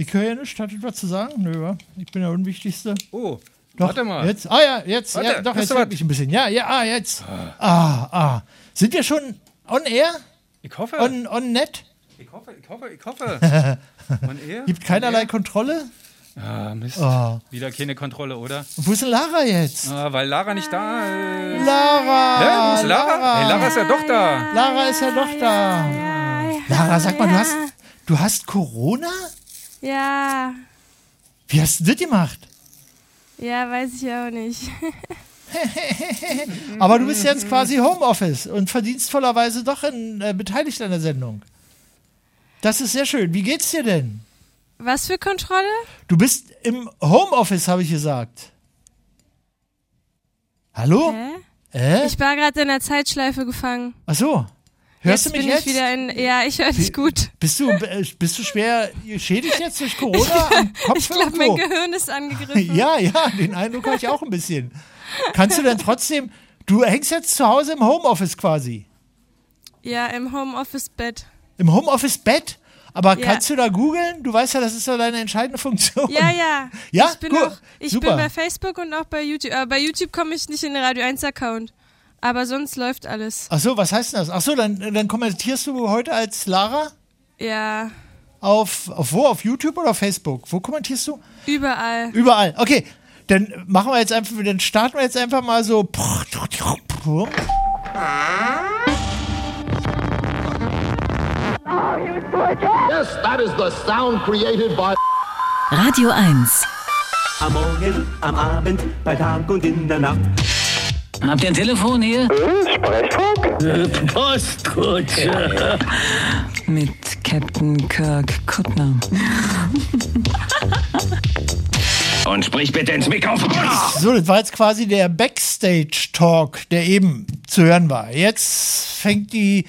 Ich höre ja nichts. Hattet was zu sagen? Nö, wa? ich bin der Unwichtigste. Oh, Doch, warte mal. Jetzt, ah ja, jetzt, Warte, ja, doch, jetzt hört mich ein bisschen. Ja, ja, ah, jetzt. Ah, ah. Sind wir schon on air? Ich hoffe. On, on net? ich hoffe, ich hoffe, ich hoffe. Und er? Gibt keinerlei Kontrolle? Ah, Mist. Oh. Wieder keine Kontrolle, oder? Und Wo ist denn Lara jetzt? Ah, weil Lara nicht da ist. Lara! Hä, wo ist Lara? Hey, Lara ist ja doch da. Lara ist ja doch da. Lara, sag mal, du hast, du hast Corona? Ja, Wie hast du das gemacht? ja, weiß ich auch nicht. Aber du bist jetzt quasi Homeoffice und verdienstvollerweise doch in, äh, beteiligt an der Sendung. Das ist sehr schön. Wie geht's dir denn? Was für Kontrolle? Du bist im Homeoffice, habe ich gesagt. Hallo? Hä? Äh? Ich war gerade in der Zeitschleife gefangen. Ach so. Hörst jetzt du mich bin jetzt? ich wieder in. Ja, ich höre dich gut. Bist du, bist du schwer geschädigt jetzt durch Corona Ich glaube, mein? Gehirn ist angegriffen. Ja, ja, den Eindruck habe ich auch ein bisschen. Kannst du denn trotzdem, du hängst jetzt zu Hause im Homeoffice quasi. Ja, im Homeoffice-Bett. Im Homeoffice-Bett? Aber Ja. kannst du da googeln? Du weißt ja, das ist ja deine entscheidende Funktion. Ja, ja. Ja? Ich bin, Gut. auch, ich Super. bin bei Facebook und auch bei YouTube. Aber bei YouTube komme ich nicht in den Radio 1-Account. Aber sonst läuft alles. Ach so, was heißt denn das? Ach so, dann, dann kommentierst du heute als Lara Ja, auf, auf wo? Auf YouTube oder auf Facebook? Wo kommentierst du? überall. Überall. Okay, dann machen wir jetzt einfach, dann starten wir jetzt einfach mal so. Yes, that is the sound created by. Radio 1. Am Morgen, am Abend, bei Tag und in der Nacht. Habt ihr ein Telefon hier? Postkutsche. Mit Captain Kirk Kuttner. Und sprich bitte ins Mikrofon. So, das war jetzt quasi der Backstage-Talk, der eben zu hören war. Jetzt fängt die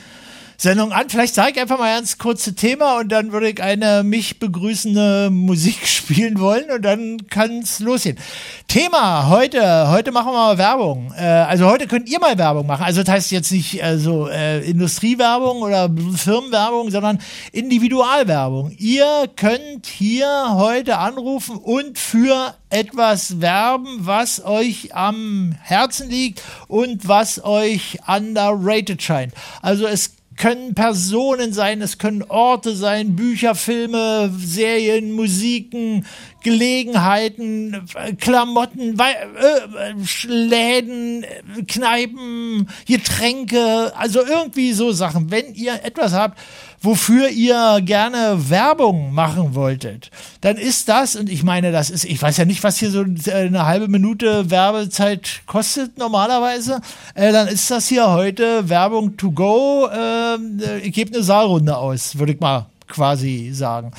Sendung an. Vielleicht sage ich einfach mal ganz kurze Thema und dann würde ich eine mich begrüßende Musik spielen wollen und dann kann es losgehen. Thema heute, heute machen wir mal Werbung. Äh, also heute könnt ihr mal Werbung machen. Also das heißt jetzt nicht also, äh, Industriewerbung oder Firmenwerbung, sondern Individualwerbung. Ihr könnt hier heute anrufen und für etwas werben, was euch am Herzen liegt und was euch underrated scheint. Also es können Personen sein, es können Orte sein, Bücher, Filme, Serien, Musiken, Gelegenheiten, Klamotten, äh, Läden, Kneipen, Getränke, also irgendwie so Sachen. Wenn ihr etwas habt, wofür ihr gerne Werbung machen wolltet, dann ist das, und ich meine, das ist, ich weiß ja nicht, was hier so eine halbe Minute Werbezeit kostet normalerweise, äh, dann ist das hier heute Werbung to go. ähm, äh, ich gebe eine Saalrunde aus, würde ich mal quasi sagen.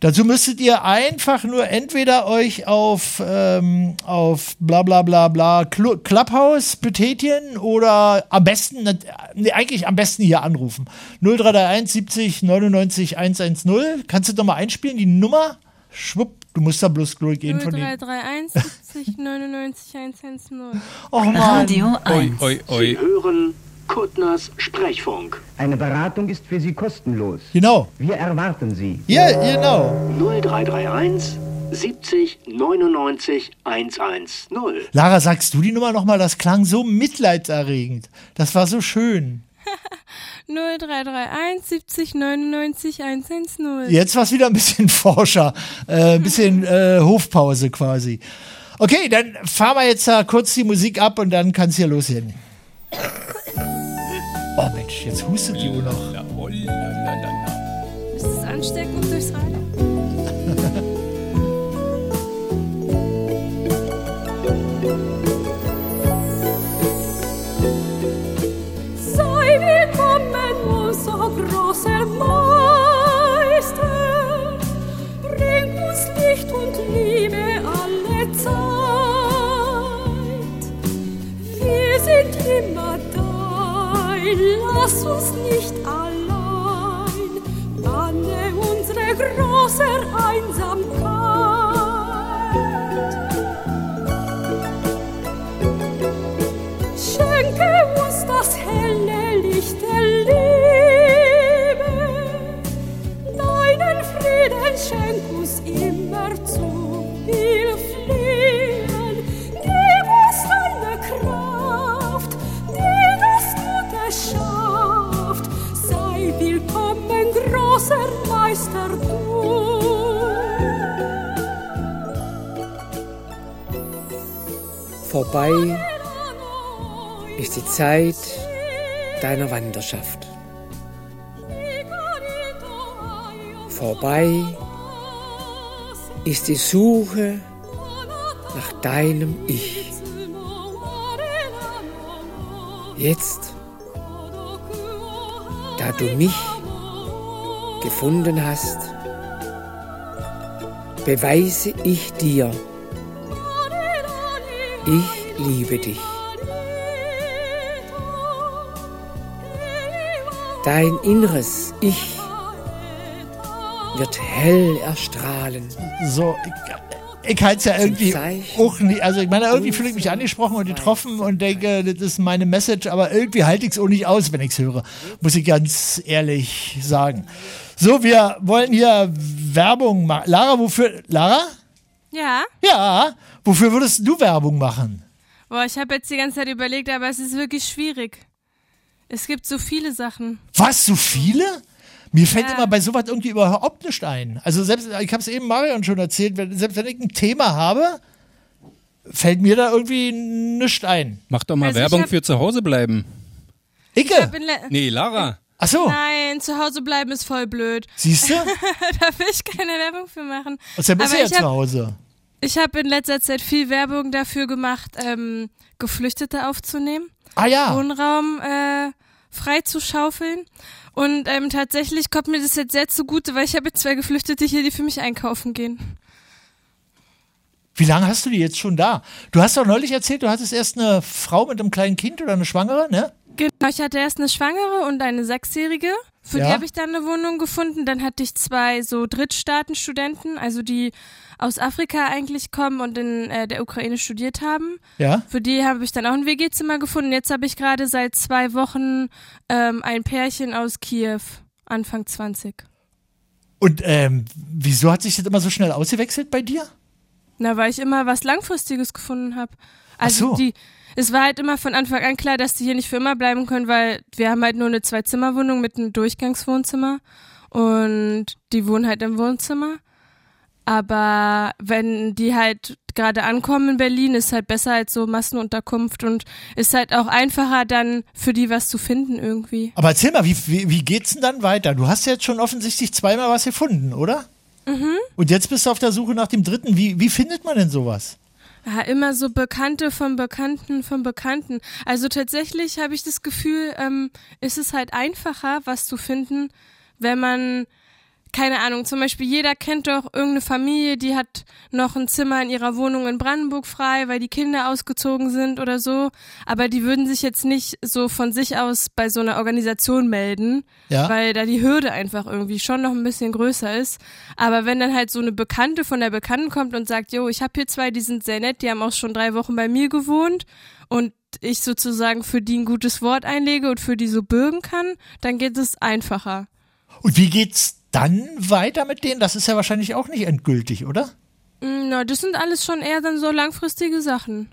Dazu müsstet ihr einfach nur entweder euch auf, ähm, auf bla bla bla bla Clu- Clubhouse betätigen oder am besten, nee, eigentlich am besten hier anrufen. 0331 70 99 110. Kannst du doch mal einspielen, die Nummer? Schwupp, du musst da bloß durchgehen von den. 0331 70 99 110. Oh Mann. Radio Oi, 1. oi, oi. Hören Kuttners Sprechfunk. Eine Beratung ist für Sie kostenlos. Genau. Wir erwarten Sie. Ja, genau. 0331 70 99 110. Lara, sagst du die Nummer nochmal? Das klang so mitleidserregend. Das war so schön. 0331 70 99 110. Jetzt war es wieder ein bisschen Forscher, äh, ein bisschen äh, Hofpause quasi. Okay, dann fahren wir jetzt da kurz die Musik ab und dann kann es hier losgehen. Oh Mensch, jetzt hustet die Uhr noch. Ist es ansteckend durchs Radio? Sei willkommen, unser großer Meister. Bring uns Licht und Liebe alle Zeit. Wir sind immer dein, lass uns nicht allein. Banne unsere große Einsamkeit. Schenke uns das helle Licht der Liebe. Deinen Frieden schenk uns immer zu viel großer Meister, du. Vorbei ist die Zeit deiner Wanderschaft. Vorbei ist die Suche nach deinem Ich. Jetzt, da du mich gefunden hast, beweise ich dir, ich liebe dich. Dein inneres Ich wird hell erstrahlen. So, ich, halte es ja irgendwie auch nicht. Also, ich meine, irgendwie fühle ich mich angesprochen und getroffen und denke, das ist meine Message, aber irgendwie halte ich es auch nicht aus, wenn ich es höre. Muss ich ganz ehrlich sagen. So, wir wollen hier Werbung machen. Lara, wofür? Lara? Ja. Ja, wofür würdest du Werbung machen? Boah, ich habe jetzt die ganze Zeit überlegt, aber es ist wirklich schwierig. Es gibt so viele Sachen. Was, so viele? Mir fällt Ja. immer bei sowas irgendwie überhaupt nicht ein. Also selbst, ich habe es eben Marion schon erzählt, wenn, selbst wenn ich ein Thema habe, fällt mir da irgendwie nichts ein. Mach doch mal Also ich Werbung hab- für zu Hause bleiben. Ich Icke, le- Nee, Lara. ach so, Nein, zu Hause bleiben ist voll blöd. siehst du? da will ich keine Werbung für machen. Außerdem bist du ja ich zu Hause. Ich habe in letzter Zeit viel Werbung dafür gemacht, ähm, Geflüchtete aufzunehmen, Ah ja, Wohnraum äh, frei zu schaufeln. Und ähm, tatsächlich kommt mir das jetzt sehr zugute, weil ich habe jetzt zwei Geflüchtete hier, die für mich einkaufen gehen. wie lange hast du die jetzt schon da? Du hast doch neulich erzählt, du hattest erst eine Frau mit einem kleinen Kind oder eine Schwangere, ne? Genau, ich hatte erst eine Schwangere und eine Sechsjährige. Für Ja. die habe ich dann eine Wohnung gefunden. Dann hatte ich zwei so Drittstaatenstudenten, also die aus Afrika eigentlich kommen und in äh, der Ukraine studiert haben. Ja. Für die habe ich dann auch ein WG-Zimmer gefunden. Jetzt habe ich gerade seit zwei Wochen ähm, ein Pärchen aus Kiew, Anfang 20. Und ähm, wieso hat sich das immer so schnell ausgewechselt bei dir? Na, weil ich immer was Langfristiges gefunden habe. Also Ach so. die, es war halt immer von Anfang an klar, dass die hier nicht für immer bleiben können, weil wir haben halt nur eine Zwei-Zimmer-Wohnung mit einem Durchgangswohnzimmer und die wohnen halt im Wohnzimmer. Aber wenn die halt gerade ankommen in Berlin, ist halt besser als so Massenunterkunft und ist halt auch einfacher dann für die was zu finden irgendwie. Aber erzähl mal, wie, wie, wie geht's denn dann weiter? Du hast jetzt schon offensichtlich zweimal was gefunden, oder? Mhm. Und jetzt bist du auf der Suche nach dem dritten. Wie, wie findet man denn sowas? Ja, immer so Bekannte von Bekannten von Bekannten. Also tatsächlich habe ich das Gefühl, ähm, ist es halt einfacher, was zu finden, wenn man, keine Ahnung, zum Beispiel jeder kennt doch irgendeine Familie, die hat noch ein Zimmer in ihrer Wohnung in Brandenburg frei, weil die Kinder ausgezogen sind oder so. Aber die würden sich jetzt nicht so von sich aus bei so einer Organisation melden, Ja. weil da die Hürde einfach irgendwie schon noch ein bisschen größer ist. Aber wenn dann halt so eine Bekannte von der Bekannten kommt und sagt, jo, ich habe hier zwei, die sind sehr nett, die haben auch schon drei Wochen bei mir gewohnt und ich sozusagen für die ein gutes Wort einlege und für die so bürgen kann, dann geht es einfacher. Und wie geht's dann weiter mit denen? Das ist ja wahrscheinlich auch nicht endgültig, oder? Mm, Na, das sind alles schon eher dann so langfristige Sachen.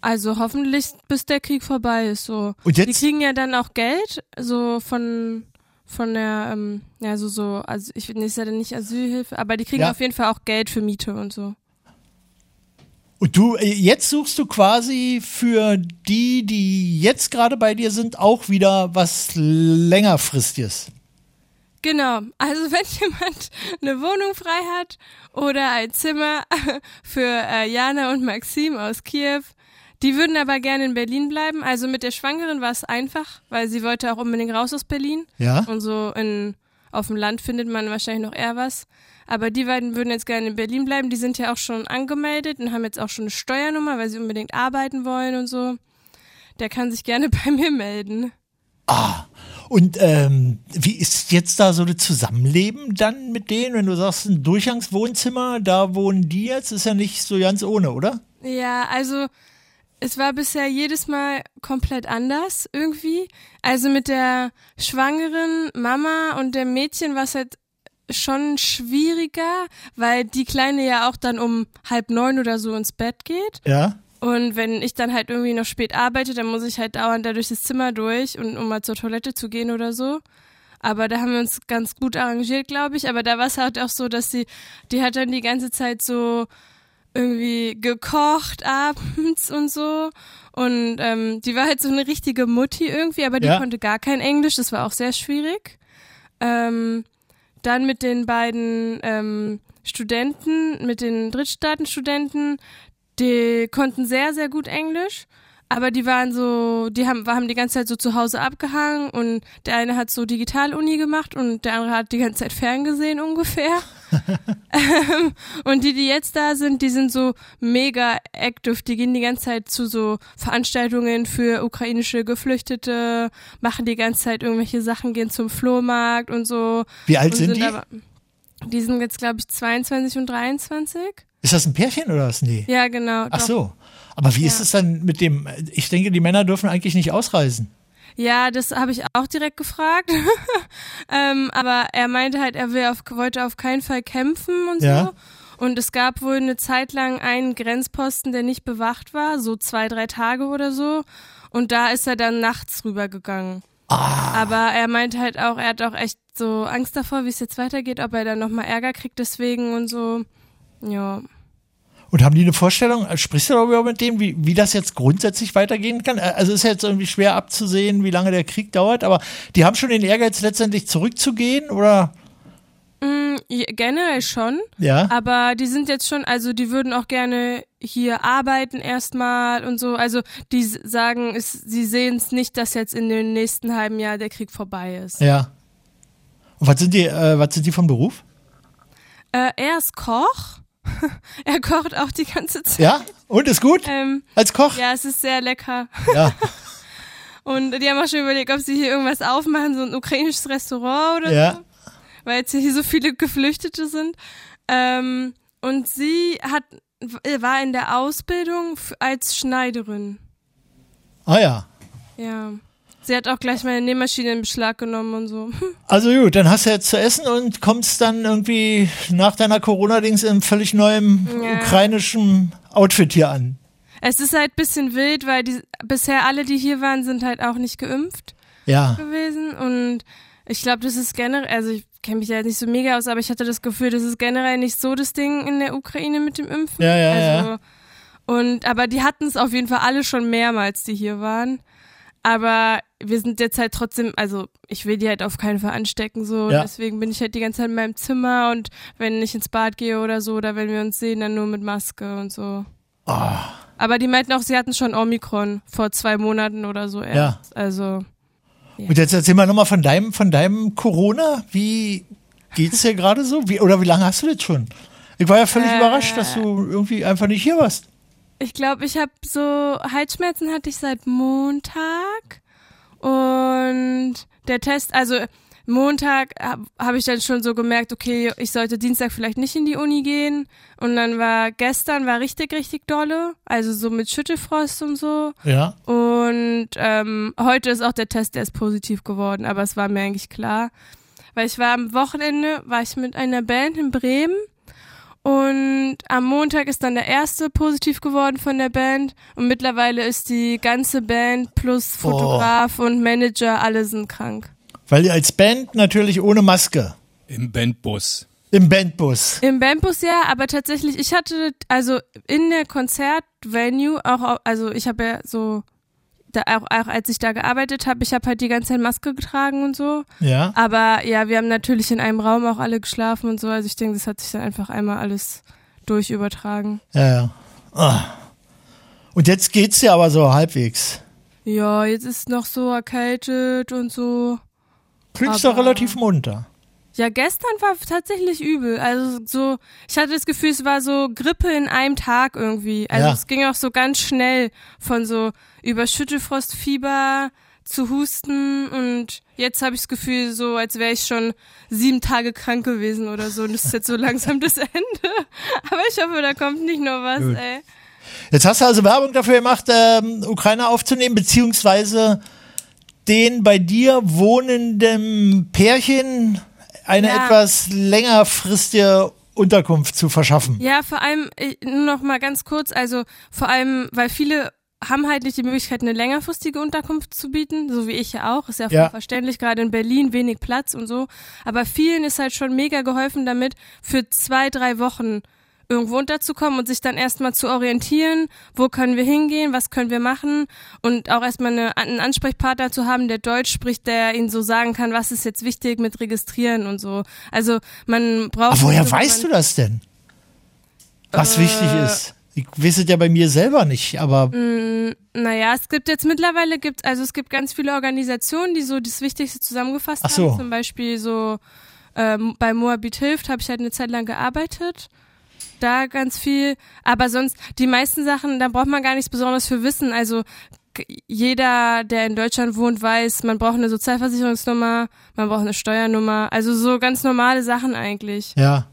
Also hoffentlich, bis der Krieg vorbei ist. So. Und Die jetzt- kriegen ja dann auch Geld, so von von der, ähm, ja so so, also ich ist ja dann nicht Asylhilfe, aber die kriegen Ja. auf jeden Fall auch Geld für Miete und so. Und du, äh, jetzt suchst du quasi für die, die jetzt gerade bei dir sind, auch wieder was längerfristiges. Genau. Also wenn jemand eine Wohnung frei hat oder ein Zimmer für äh, Jana und Maxim aus Kiew, die würden aber gerne in Berlin bleiben. Also mit der Schwangeren war es einfach, weil sie wollte auch unbedingt raus aus Berlin. Ja. Und so in, auf dem Land findet man wahrscheinlich noch eher was. Aber die beiden würden jetzt gerne in Berlin bleiben. Die sind ja auch schon angemeldet und haben jetzt auch schon eine Steuernummer, weil sie unbedingt arbeiten wollen und so. Der kann sich gerne bei mir melden. Und ähm, wie ist jetzt da so das Zusammenleben dann mit denen, wenn du sagst, ein Durchgangswohnzimmer, da wohnen die jetzt, ist ja nicht so ganz ohne, oder? Ja, also es war bisher jedes Mal komplett anders irgendwie. Also mit der schwangeren Mama und dem Mädchen war es halt schon schwieriger, weil die Kleine ja auch dann um halb neun oder so ins Bett geht. Ja. Und wenn ich dann halt irgendwie noch spät arbeite, dann muss ich halt dauernd da durch das Zimmer durch und um mal zur Toilette zu gehen oder so. Aber da haben wir uns ganz gut arrangiert, glaube ich. Aber da war es halt auch so, dass sie, die hat dann die ganze Zeit so irgendwie gekocht abends und so. Und ähm, die war halt so eine richtige Mutti irgendwie, aber die Ja. konnte gar kein Englisch. Das war auch sehr schwierig. Ähm, dann mit den beiden ähm, Studenten, mit den Drittstaatenstudenten, die konnten sehr, sehr gut Englisch. Aber die waren so, die haben, haben die ganze Zeit so zu Hause abgehangen und der eine hat so Digitaluni gemacht und der andere hat die ganze Zeit ferngesehen ungefähr. ähm, und die, die jetzt da sind, die sind so mega active. Die gehen die ganze Zeit zu so Veranstaltungen für ukrainische Geflüchtete, machen die ganze Zeit irgendwelche Sachen, gehen zum Flohmarkt und so. Wie alt und sind die? Aber, die sind jetzt, glaube ich, 22 und 23. Ist das ein Pärchen oder was? Nee. Ja, genau. Ach doch. so. Aber wie ist Ja. es dann mit dem, ich denke, die Männer dürfen eigentlich nicht ausreisen. Ja, das habe ich auch direkt gefragt. ähm, aber er meinte halt, er will auf, wollte auf keinen Fall kämpfen und Ja. so. Und es gab wohl eine Zeit lang einen Grenzposten, der nicht bewacht war, so zwei, drei Tage oder so. Und da ist er dann nachts rübergegangen. Ah. Aber er meinte halt auch, er hat auch echt so Angst davor, wie es jetzt weitergeht, ob er dann nochmal Ärger kriegt deswegen und so. Ja. Und haben die eine Vorstellung, äh, sprichst du darüber mit dem, wie, wie das jetzt grundsätzlich weitergehen kann? Äh, Also ist jetzt irgendwie schwer abzusehen, wie lange der Krieg dauert, aber die haben schon den Ehrgeiz, letztendlich zurückzugehen, oder? Mm, ja, generell schon. Ja. Aber die sind jetzt schon, also die würden auch gerne hier arbeiten erstmal und so. Also die sagen, es, sie sehen es nicht, dass jetzt in dem nächsten halben Jahr der Krieg vorbei ist. Ja. Und was sind die, äh, was sind die von Beruf? Äh, er ist Koch. er kocht auch die ganze Zeit. Ja? Und ist gut? Ähm, Als Koch? ja, es ist sehr lecker. Ja. Und die haben auch schon überlegt, ob sie hier irgendwas aufmachen, so ein ukrainisches Restaurant oder Ja. so. Weil jetzt hier so viele Geflüchtete sind. Ähm, und sie hat, war in der Ausbildung als Schneiderin. Ah ja. Ja. Sie hat auch gleich meine Nähmaschine in Beschlag genommen und so. Also gut, dann hast du jetzt zu essen und kommst dann irgendwie nach deiner Corona-Dings in völlig neuem Ja. ukrainischen Outfit hier an. Es ist halt bisschen wild, weil die, bisher alle, die hier waren, sind halt auch nicht geimpft Ja. gewesen. Und ich glaube, das ist generell, also ich kenne mich ja nicht so mega aus, aber ich hatte das Gefühl, das ist generell nicht so das Ding in der Ukraine mit dem Impfen. Ja, ja, also, ja. Und, aber die hatten es auf jeden Fall alle schon mehrmals, die hier waren. Aber wir sind jetzt halt trotzdem, also ich will die halt auf keinen Fall anstecken so. Ja. Deswegen bin ich halt die ganze Zeit in meinem Zimmer und wenn ich ins Bad gehe oder so, oder wenn wir uns sehen, dann nur mit Maske und so. Ah. Aber die meinten auch, sie hatten schon Omikron vor zwei Monaten oder so erst. Also Und jetzt erzähl mal nochmal von deinem, von deinem Corona. Wie geht's dir gerade so? Wie, oder wie lange hast du das schon? Ich war ja völlig Äh. überrascht, dass du irgendwie einfach nicht hier warst. Ich glaube, ich habe so Halsschmerzen hatte ich seit Montag und der Test, also Montag habe hab ich dann schon so gemerkt, okay, ich sollte Dienstag vielleicht nicht in die Uni gehen und dann war gestern war richtig richtig dolle, also so mit Schüttelfrost und so Ja. und ähm, heute ist auch der Test, der ist positiv geworden, aber es war mir eigentlich klar, weil ich war am Wochenende, war ich mit einer Band in Bremen und am Montag ist dann der erste positiv geworden von der Band und mittlerweile ist die ganze Band plus Fotograf und Manager alle sind krank. Weil ihr als Band natürlich ohne Maske Im Bandbus. im Bandbus. Im Bandbus ja, aber tatsächlich, ich hatte, also in der Konzertvenue, auch, au- also ich habe ja so, da, auch, auch als ich da gearbeitet habe, ich habe halt die ganze Zeit Maske getragen und so. Ja. Aber ja, wir haben natürlich in einem Raum auch alle geschlafen und so, also ich denke, das hat sich dann einfach einmal alles durch übertragen. Ja, ja. Ah. Und jetzt geht's dir aber so halbwegs. Ja, jetzt ist noch so erkältet und so. Klingst doch relativ munter. Ja, gestern war tatsächlich übel. Also so, ich hatte das Gefühl, es war so Grippe in einem Tag irgendwie. Also Ja. es ging auch so ganz schnell von so über Schüttelfrostfieber zu Husten und jetzt habe ich das Gefühl, so als wäre ich schon sieben Tage krank gewesen oder so. Und das ist jetzt so langsam das Ende. Aber ich hoffe, da kommt nicht noch was, Gut. ey. Jetzt hast du also Werbung dafür gemacht, ähm, Ukrainer aufzunehmen, beziehungsweise den bei dir wohnenden Pärchen eine Ja. etwas längerfristige Unterkunft zu verschaffen. Ja, vor allem, ich- nur noch mal ganz kurz, also vor allem, weil viele haben halt nicht die Möglichkeit, eine längerfristige Unterkunft zu bieten, so wie ich ja auch. Ist ja Ja. verständlich, gerade in Berlin wenig Platz und so. Aber vielen ist halt schon mega geholfen damit, für zwei, drei Wochen irgendwo unterzukommen und sich dann erstmal zu orientieren, wo können wir hingehen, was können wir machen und auch erstmal eine, einen Ansprechpartner zu haben, der Deutsch spricht, der ihnen so sagen kann, was ist jetzt wichtig mit Registrieren und so. Also man braucht. Aber woher so weißt du das denn? Was Äh, wichtig ist. Ich weiß es ja bei mir selber nicht, aber Mm, Naja, es gibt jetzt mittlerweile gibt, also es gibt ganz viele Organisationen, die so das Wichtigste zusammengefasst Ach so. haben. Zum Beispiel so ähm, bei Moabit hilft, habe ich halt eine Zeit lang gearbeitet. Da ganz viel. Aber sonst, die meisten Sachen, da braucht man gar nichts Besonderes für wissen. Also jeder, der in Deutschland wohnt, weiß, man braucht eine Sozialversicherungsnummer, man braucht eine Steuernummer. Also so ganz normale Sachen eigentlich. ja.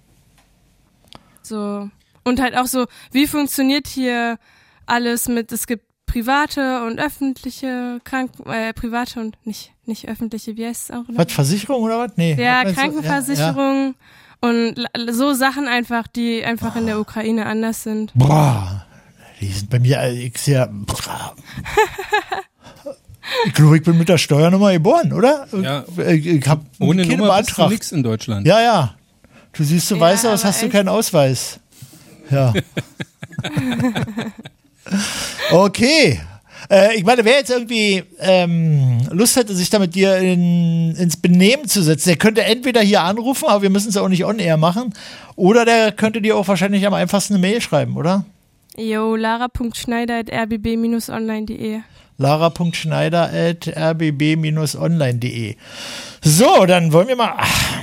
So. Und halt auch so, wie funktioniert hier alles mit, es gibt private und öffentliche Kranken, äh, private und nicht, nicht öffentliche, wie heißt es auch? Was, Versicherung oder was? Nee. Ja, Was meinst du? Und la- so Sachen einfach, die einfach in der Ukraine anders sind. Boah, die sind bei mir, äh, ich sehr. Ich glaube, ich bin mit der Steuernummer geboren, oder? Ja. Ich, ich habe Ohne keine Nummer bist du beantragt. nix in Deutschland. Ja, ja. Du siehst so Ja, weiß aus, hast du keinen Ausweis. Ja. okay. Äh, ich meine, wer jetzt irgendwie ähm, Lust hätte, sich da mit dir in, ins Benehmen zu setzen, der könnte entweder hier anrufen, aber wir müssen es auch nicht on-air machen, oder der könnte dir auch wahrscheinlich am einfachsten eine Mail schreiben, oder? Jo, lara.schneider.rbb-online.de. lara.schneider.rbb-online.de. So, dann wollen wir mal. Ach,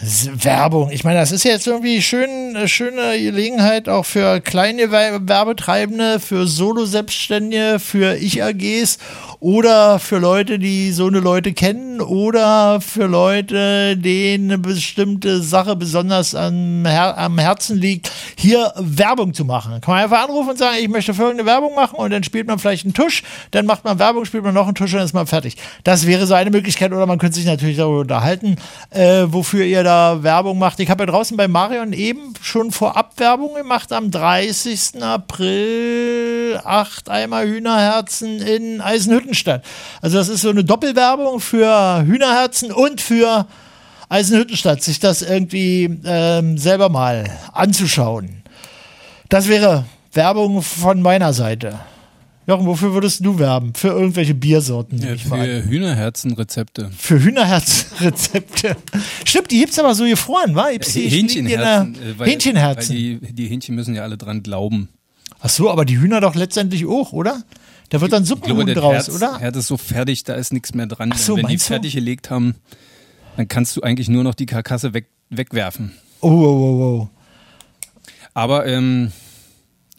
Werbung. Ich meine, das ist jetzt irgendwie schön, eine schöne Gelegenheit auch für kleine Wer- Werbetreibende, für Solo-Selbstständige, für Ich-AGs oder für Leute, die so eine Leute kennen oder für Leute, denen eine bestimmte Sache besonders am, Her am Herzen liegt, hier Werbung zu machen. Kann man einfach anrufen und sagen, ich möchte folgende Werbung machen und dann spielt man vielleicht einen Tusch, dann macht man Werbung, spielt man noch einen Tusch und dann ist man fertig. Das wäre so eine Möglichkeit oder man könnte sich natürlich darüber unterhalten, äh, wofür ihr da Werbung macht. Ich habe ja draußen bei Marion eben schon vorab Werbung gemacht am 30. April acht Eimer Hühnerherzen in Eisenhüttenstadt. Also das ist so eine Doppelwerbung für Hühnerherzen und für Eisenhüttenstadt, sich das irgendwie ähm, selber mal anzuschauen. Das wäre Werbung von meiner Seite. Jochen, wofür würdest du werben? Für irgendwelche Biersorten? Ja, für Hühnerherzenrezepte. Für Hühnerherzrezepte. Stimmt, die gibt's aber so gefroren, wa? Gibt's die, in der- Hähnchenherzen. äh, weil- Hähnchenherzen. Weil die, die Hähnchen müssen ja alle dran glauben. Ach so, aber die Hühner doch letztendlich auch, oder? Da wird dann Suppenhuhn draus, Herz, oder? Herd ist so fertig, da ist nichts mehr dran. Ach so, Wenn die meinst du? fertig gelegt haben, dann kannst du eigentlich nur noch die Karkasse weg, wegwerfen. Oh, oh, oh, oh. Aber ähm,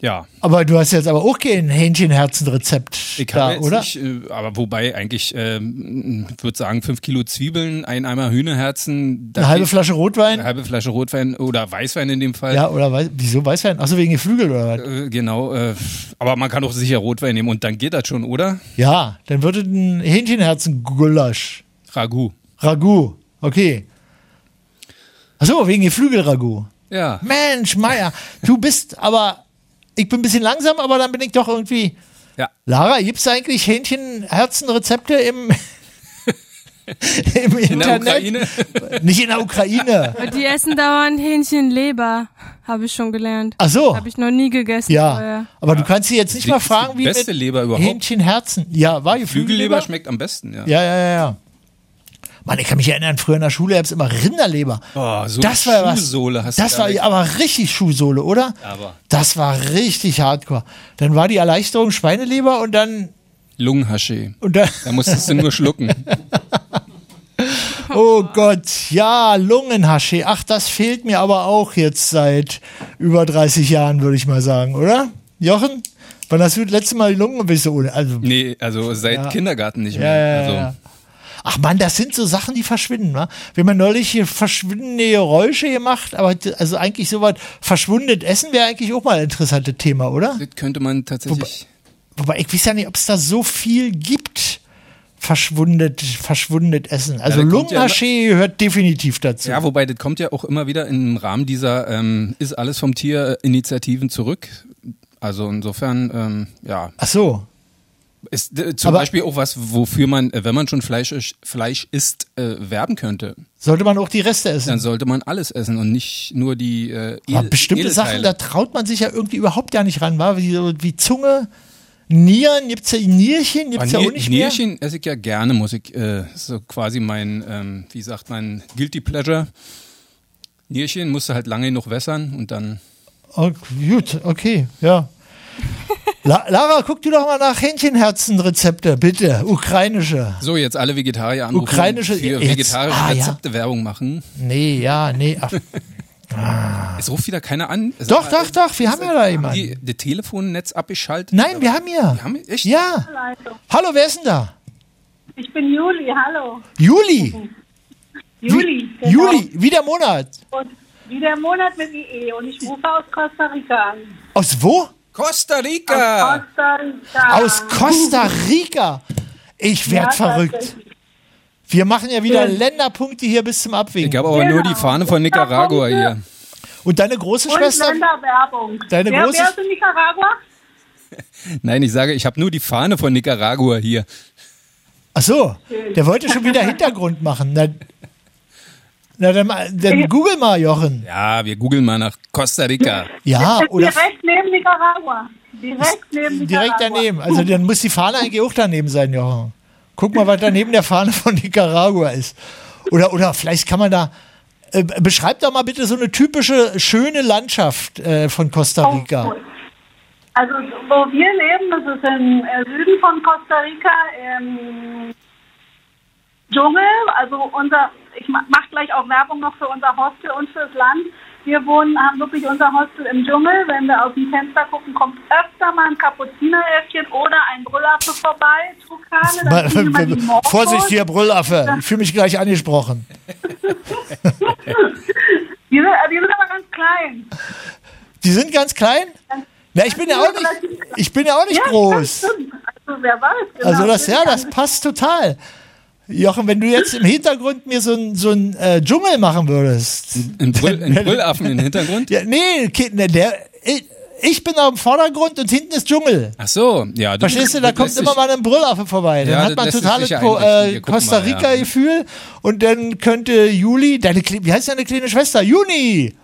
ja, Aber du hast jetzt aber auch kein Hähnchenherzenrezept ich da, oder? nicht, äh, aber wobei eigentlich, ähm, ich würde sagen, fünf Kilo Zwiebeln, ein Eimer Hühnerherzen, Eine halbe Flasche Rotwein? eine halbe Flasche Rotwein oder Weißwein in dem Fall. Ja, oder weiß, wieso Weißwein? Achso, wegen Geflügel oder was? Äh, genau, äh, aber man kann auch sicher Rotwein nehmen und dann geht das schon, oder? Ja, dann wird es ein Hähnchenherzen-Gulasch. Ragout. Ragout. Okay. Achso, wegen Geflügel-Ragout. Ja. Mensch, Meier, du bist aber, ich bin ein bisschen langsam, aber dann bin ich doch irgendwie. Ja. Lara, gibt's eigentlich Hähnchenherzenrezepte im, im In der Internet? Ukraine. Nicht in der Ukraine. Die essen dauernd Hähnchenleber, habe ich schon gelernt. Ach so. Habe ich noch nie gegessen Ja, vorher. aber du kannst sie jetzt nicht Die- mal fragen, wie beste mit Leber überhaupt. Hähnchenherzen. Ja, war Geflügelleber? Flügelleber schmeckt am besten, ja. Ja, ja, ja, ja. Mann, ich kann mich erinnern, früher in der Schule gab's immer Rinderleber. Oh, so das war was. Schuhsohle hast du Das da war aber richtig Schuhsohle, oder? Aber. Das war richtig hardcore. Dann war die Erleichterung Schweineleber und dann Lungenhaschee. und dann Da musstest du nur schlucken. Oh Gott, ja, Lungenhasche. Ach, das fehlt mir aber auch jetzt seit über 30 Jahren, würde ich mal sagen, oder? Jochen? Wann hast du das letzte Mal die Lungen so ohne? Also, Nee, also seit Ja. Kindergarten nicht mehr. ja, also, ja. Ach man, das sind so Sachen, die verschwinden, wa? Wir haben ja neulich hier verschwindende Geräusche gemacht, aber also eigentlich sowas, verschwundenes Essen wäre eigentlich auch mal ein interessantes Thema, oder? Das könnte man tatsächlich. Wobei ich weiß ja nicht, ob es da so viel gibt, verschwundet, verschwundet essen. Also Ja, kommt ja gehört definitiv dazu. Ja, wobei das kommt ja auch immer wieder im Rahmen dieser ähm, ist alles vom Tier Initiativen zurück. Also insofern, ähm, ja, Ach so. Ist äh, zum Aber- Beispiel auch was, wofür man, äh, wenn man schon Fleisch, isch- Fleisch isst, äh, werben könnte. Sollte man auch die Reste essen. Dann sollte man alles essen und nicht nur die äh, Aber bestimmte Sachen, Edelteile. da traut man sich ja irgendwie überhaupt gar nicht ran, war wie, wie Zunge, Nieren, gibt's ja Nierchen, gibt's Aber ja auch nicht mehr. Nierchen esse ich ja gerne, muss ich, äh, so quasi mein, ähm, wie sagt man, Guilty Pleasure. Nierchen musst du halt lange genug wässern und dann. Oh, gut, okay, ja. La Lara, guck du doch mal nach Hähnchenherzenrezepte, bitte. Ukrainische. So, jetzt alle Vegetarier anrufen, Ukrainische- für jetzt- vegetarische ah, ja. Rezepte Werbung machen. Nee, ja, nee. Ach, Es ruft wieder keiner an. Es- Doch, doch, doch, wir haben ja da jemanden. Die, das Telefonnetz abgeschaltet? Nein, wir haben ja. Wir haben echt? Ja. Hallo, wer ist denn da? Ich bin Juli, hallo. Juli. Juli. genau. Juli, wie der Monat. Und wie der Monat mit IE und ich rufe aus Costa Rica an. Aus wo? Costa Aus Rica! Costa Rica. Aus Costa Rica. Ich werd Ja, verrückt. Wir machen ja wieder Ja. Länderpunkte hier bis zum Abwinken. Ich habe aber nur die Fahne von Nicaragua hier. Und deine große Und Schwester? Länderwerbung. Deine wer, große- wer ist in Nicaragua? Nein, ich sage, ich habe nur die Fahne von Nicaragua hier. Ach so, der wollte schon wieder Hintergrund machen. Na, na dann, mal- dann google mal, Jochen. Ja, wir googeln mal nach Costa Rica. Ja, oder direkt neben Nicaragua. Direkt neben Nicaragua. direkt daneben. Also dann muss die Fahne eigentlich auch daneben sein, Jochen. Guck mal, was da neben der Fahne von Nicaragua ist. Oder, oder vielleicht kann man da. Äh, beschreib doch mal bitte so eine typische schöne Landschaft äh, von Costa Rica. Also wo wir leben, das ist im äh, Süden von Costa Rica, im Dschungel. Also unser, ich ma- mach gleich auch Werbung noch für unser Hostel und fürs Land. Wir wohnen, haben wirklich unser Hostel im Dschungel. Wenn wir aus dem Fenster gucken, kommt öfter mal ein Kapuzineräffchen oder ein Brüllaffe vorbei. Tukane. Vorsicht hier, Brüllaffe. Ich fühle mich gleich angesprochen. Die sind, die sind aber ganz klein. Die sind ganz klein? Na, ich bin ja auch nicht, ich bin ja auch nicht Ja, groß. Also wer weiß. Genau. Also das, Ja, das passt total. Jochen, wenn du jetzt im Hintergrund mir so ein, so ein äh, Dschungel machen würdest. Ein, Brüll, ein Brüllaffen im Hintergrund? Ja, nee, Kind, ne, der, ich, bin auf dem Vordergrund und hinten ist Dschungel. Ach so, ja. das- Verstehst du, da kommt immer mal ein Brüllaffe vorbei. Dann Ja, hat man totales äh, Costa mal, ja. Rica-Gefühl und dann könnte Juli, deine, wie heißt deine kleine Schwester? Juni!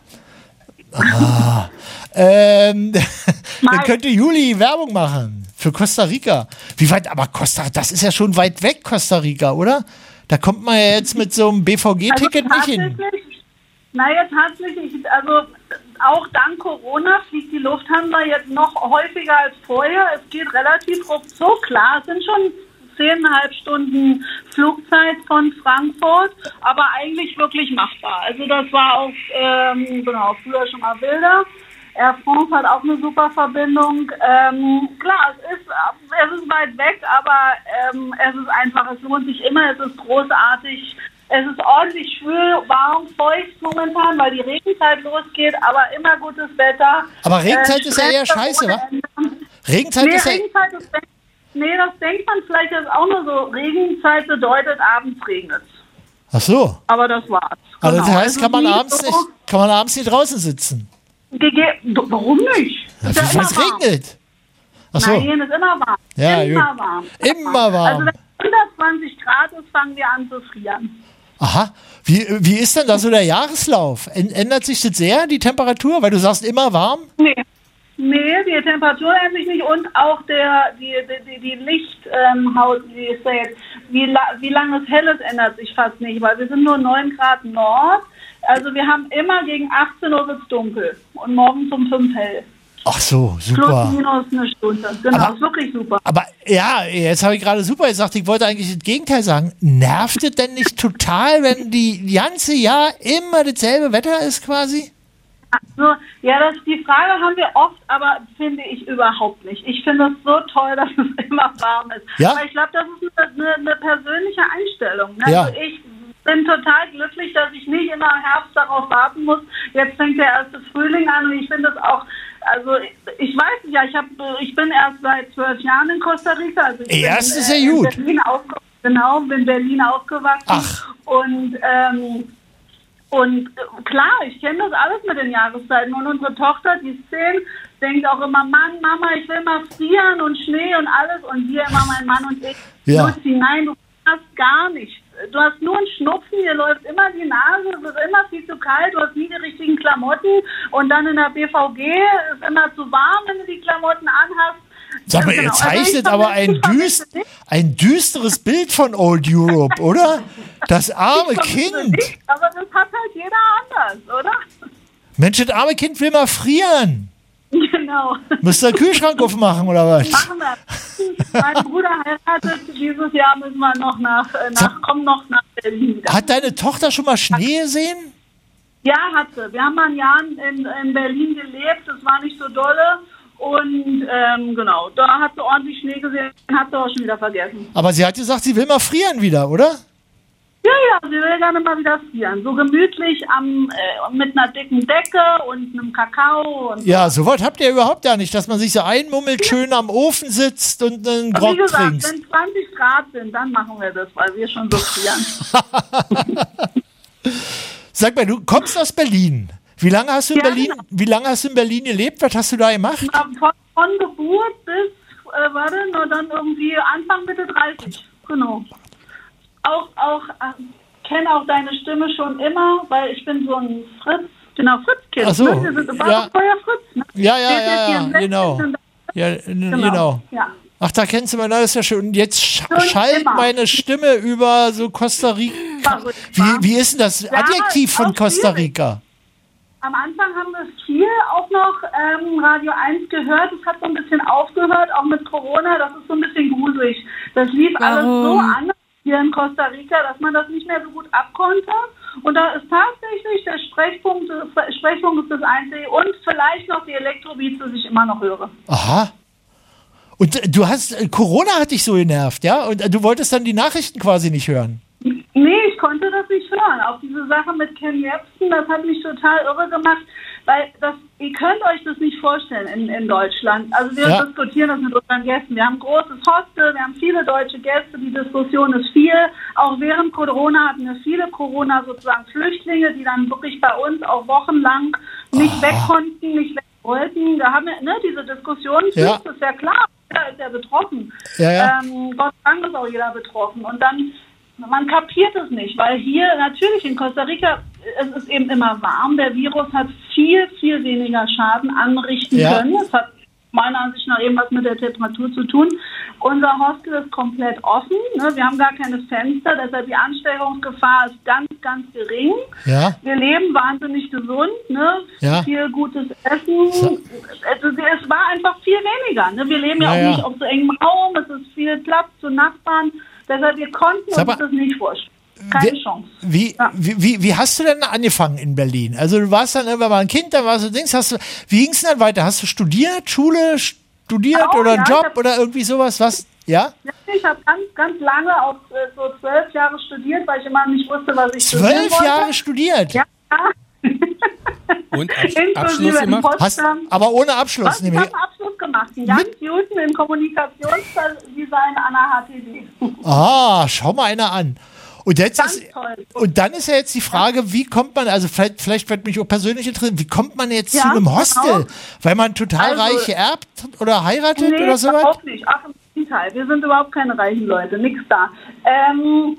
Ah, ähm, dann könnte Juli Werbung machen für Costa Rica. Wie weit, aber Costa, das ist ja schon weit weg, Costa Rica, oder? Da kommt man ja jetzt mit so einem BVG-Ticket nicht hin. Also Naja, tatsächlich, also auch dank Corona fliegt die Lufthansa jetzt noch häufiger als vorher. Es geht relativ ruckzuck, klar, es sind schon zehneinhalb Stunden Flugzeit von Frankfurt, aber eigentlich wirklich machbar. Also das war auch ähm, genau, früher schon mal wilder. Air France hat auch eine super Verbindung. Ähm, klar, es ist, es ist weit weg, aber ähm, es ist einfach, es lohnt sich immer, es ist großartig. Es ist ordentlich schwül, warm, feucht momentan, weil die Regenzeit losgeht, aber immer gutes Wetter. Aber Regenzeit ist ja eher scheiße, wa? Regenzeit nee, ist ja- Regenzeit ist, nee, das denkt man vielleicht ist auch nur so. Regenzeit bedeutet, abends regnet Ach so. Aber das war's. Also das Genau. heißt, kann man abends nicht, kann man abends nicht draußen sitzen. Warum nicht? Ja, Ist ja es regnet. Ach so. Nein, ist immer warm. Ja, immer gut. warm. Immer warm. Also wenn es 120 Grad ist, fangen wir an zu frieren. Aha. Wie, wie ist denn da so der Jahreslauf? Än- Ändert sich das sehr, die Temperatur? Weil du sagst immer warm? Nee. Nee, die Temperatur ändert sich nicht und auch der, die, die, die, Lichthaut, wie ist da jetzt, wie, la, wie lange es hell ist, ändert sich fast nicht, weil wir sind nur 9 Grad Nord. Also wir haben immer gegen 18 Uhr wird dunkel und morgens um 5 hell. Ach so, Plus, super. minus eine Stunde. Genau, Aber- ist wirklich super. Aber ja, jetzt habe ich gerade super gesagt, ich wollte eigentlich das Gegenteil sagen. Nervt es denn nicht total, wenn die ganze Jahr immer dasselbe Wetter ist quasi? Also, ja, das, die Frage haben wir oft, aber finde ich überhaupt nicht. Ich finde es so toll, dass es immer warm ist. Ja? Aber ich glaube, das ist eine, eine, eine persönliche Einstellung. Ne? Ja. Also ich bin total glücklich, dass ich nicht immer im Herbst darauf warten muss. Jetzt fängt der erste Frühling an und ich finde es auch, also ich, weiß nicht, ja, ich, hab, ich bin erst seit zwölf Jahren in Costa Rica. Also ich Erst bin, ist ja äh, in gut. Berlin aufgewachsen. Genau, bin in Berlin aufgewachsen. Ach. Und, ähm, und klar, ich kenne das alles mit den Jahreszeiten. Und unsere Tochter, die ist zehn, denkt auch immer, Mann, Mama, ich will mal frieren und Schnee und alles. Und wir immer, mein Mann und ich, Ja. Luzi, nein, du hast gar nichts. Du hast nur einen Schnupfen, dir läuft immer die Nase, es ist immer viel zu kalt, du hast nie die richtigen Klamotten und dann in der BVG ist immer zu warm, wenn du die Klamotten anhast. Sag mal, Genau, ihr also ich zeichnet aber ein, düst, ein düsteres Bild von Old Europe, oder? Das arme Kind. nicht, Aber das hat halt jeder anders, oder? Mensch, das arme Kind will mal frieren. Genau. Müsst ihr den Kühlschrank aufmachen, oder was? Machen wir. Mein Bruder heiratet. Dieses Jahr müssen wir noch nach, äh, nach kommen noch nach Berlin. wieder. Hat deine Tochter schon mal Schnee gesehen? Ja, hat sie. Wir haben mal ein Jahr in, in Berlin gelebt. Das war nicht so dolle. Und ähm, genau, da hat sie ordentlich Schnee gesehen, hat sie auch schon wieder vergessen. Aber sie hat gesagt, sie will mal frieren wieder, oder? Ja, ja, sie will gerne mal wieder frieren. So gemütlich am, äh, mit einer dicken Decke und einem Kakao. Und Ja, sowas habt ihr überhaupt ja nicht, dass man sich so einmummelt, schön am Ofen sitzt und einen Wie Grog gesagt, trinkt. wenn 20 Grad sind, dann machen wir das, weil wir schon so frieren. Sag mal, du kommst aus Berlin. Wie lange hast du in Ja, Berlin? genau. Wie lange hast du in Berlin gelebt? Was hast du da gemacht? Von, von Geburt bis, äh, warte, nur dann irgendwie Anfang Mitte 30. Genau. Auch, auch, äh, kenne auch deine Stimme schon immer, weil ich bin so ein Fritz, genau, Fritzkind. Ach so, ne? Wir sind ja. Feuer Fritz, ne? Ja, ja, ja, ja, 64 genau. Ja, n- genau. Ja. Ach, da kennst du mal, das ist ja schön. Und jetzt sch Schon schallt immer. meine Stimme über so Costa Rica. Wie, wie ist denn das Ja, Adjektiv von Costa schwierig. Rica? Am Anfang haben wir viel auch noch ähm, Radio 1 gehört. Es hat so ein bisschen aufgehört, auch mit Corona. Das ist so ein bisschen gruselig. Das lief alles so Warum? anders hier in Costa Rica, dass man das nicht mehr so gut abkonnte. Und da ist tatsächlich der Sprechpunkt, Sprechpunkt ist das Einzige und vielleicht noch die Elektrobeats, die ich immer noch höre. Aha. Und du hast, Corona hat dich so genervt, ja? Und du wolltest dann die Nachrichten quasi nicht hören. Nee, ich konnte das nicht hören. Auch diese Sache mit Ken Jebsen, das hat mich total irre gemacht, weil das, ihr könnt euch das nicht vorstellen in, in Deutschland. Also wir Ja. diskutieren das mit unseren Gästen. Wir haben ein großes Hostel, wir haben viele deutsche Gäste, die Diskussion ist viel. Auch während Corona hatten wir viele Corona sozusagen Flüchtlinge, die dann wirklich bei uns auch wochenlang nicht weg konnten, nicht weg wollten. Da haben wir, ne, diese Diskussion, Ja. das ist ja klar, jeder ist ja betroffen. Ja, ja. Ähm, Gott sei Dank ist auch jeder betroffen. Und dann, man kapiert es nicht, weil hier natürlich in Costa Rica, es ist eben immer warm. Der Virus hat viel, viel weniger Schaden anrichten Ja. können. Es hat meiner Ansicht nach eben was mit der Temperatur zu tun. Unser Hostel ist komplett offen. Ne? Wir haben gar keine Fenster, deshalb die Ansteckungsgefahr ist ganz, ganz gering. Ja. Wir leben wahnsinnig gesund, ne? Ja. viel gutes Essen. Also, es war einfach viel weniger. Ne? Wir leben ja, Ja, auch nicht auf so engem Raum, es ist viel Platz zu Nachbarn. Deshalb, wir konnten uns das nicht vorstellen. Keine Wie, Chance. wie, Ja. wie, wie, wie hast du denn angefangen in Berlin? Also du warst dann irgendwann mal ein Kind, dann warst du Dings, hast du, wie ging es denn dann weiter? Hast du studiert, Schule, studiert Oh, oder einen ja, Job hab- oder irgendwie sowas? Was? Ja? Ja, Ich habe ganz, ganz lange, auch äh, so zwölf Jahre studiert, weil ich immer nicht wusste, was ich studieren Zwölf wollte. Jahre studiert? Ja. Und Abs Inklusive Abschluss gemacht? Hast, aber ohne Abschluss. Was? Ich habe ich- einen Abschluss gemacht. Einen ganz guten in Kommunikationsdesign an der HTW. Ah, schau mal einer an. Und jetzt Ganz ist, toll. und dann ist ja jetzt die Frage, wie kommt man, also vielleicht, vielleicht wird mich auch persönlich interessieren, wie kommt man jetzt Ja, zu einem Hostel? genau. Weil man total Also- reich erbt oder heiratet Nee, oder sowas? überhaupt nicht. Ach, im Gegenteil. Wir sind überhaupt keine reichen Leute. Nix da. Ähm,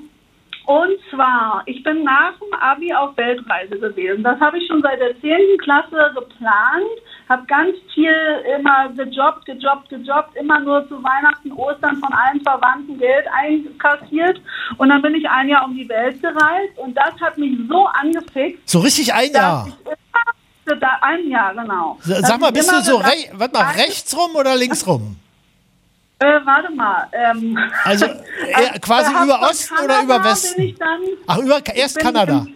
und zwar, ich bin nach dem Abi auf Weltreise gewesen. Das habe ich schon seit der 10. Klasse geplant. Habe ganz viel immer gejobbt, gejobbt, gejobbt. Immer nur zu Weihnachten, Ostern von allen Verwandten Geld einkassiert. Und dann bin ich ein Jahr um die Welt gereist. Und das hat mich so angefixt. So richtig ein Jahr. immer, ein Jahr, genau. Sag mal, bist du so gedacht- warte mal, rechts rum oder links rum? Äh, warte mal. Ähm, Also, eher quasi hab über Osten oder über Westen? Dann, Ach, über, erst bin Kanada.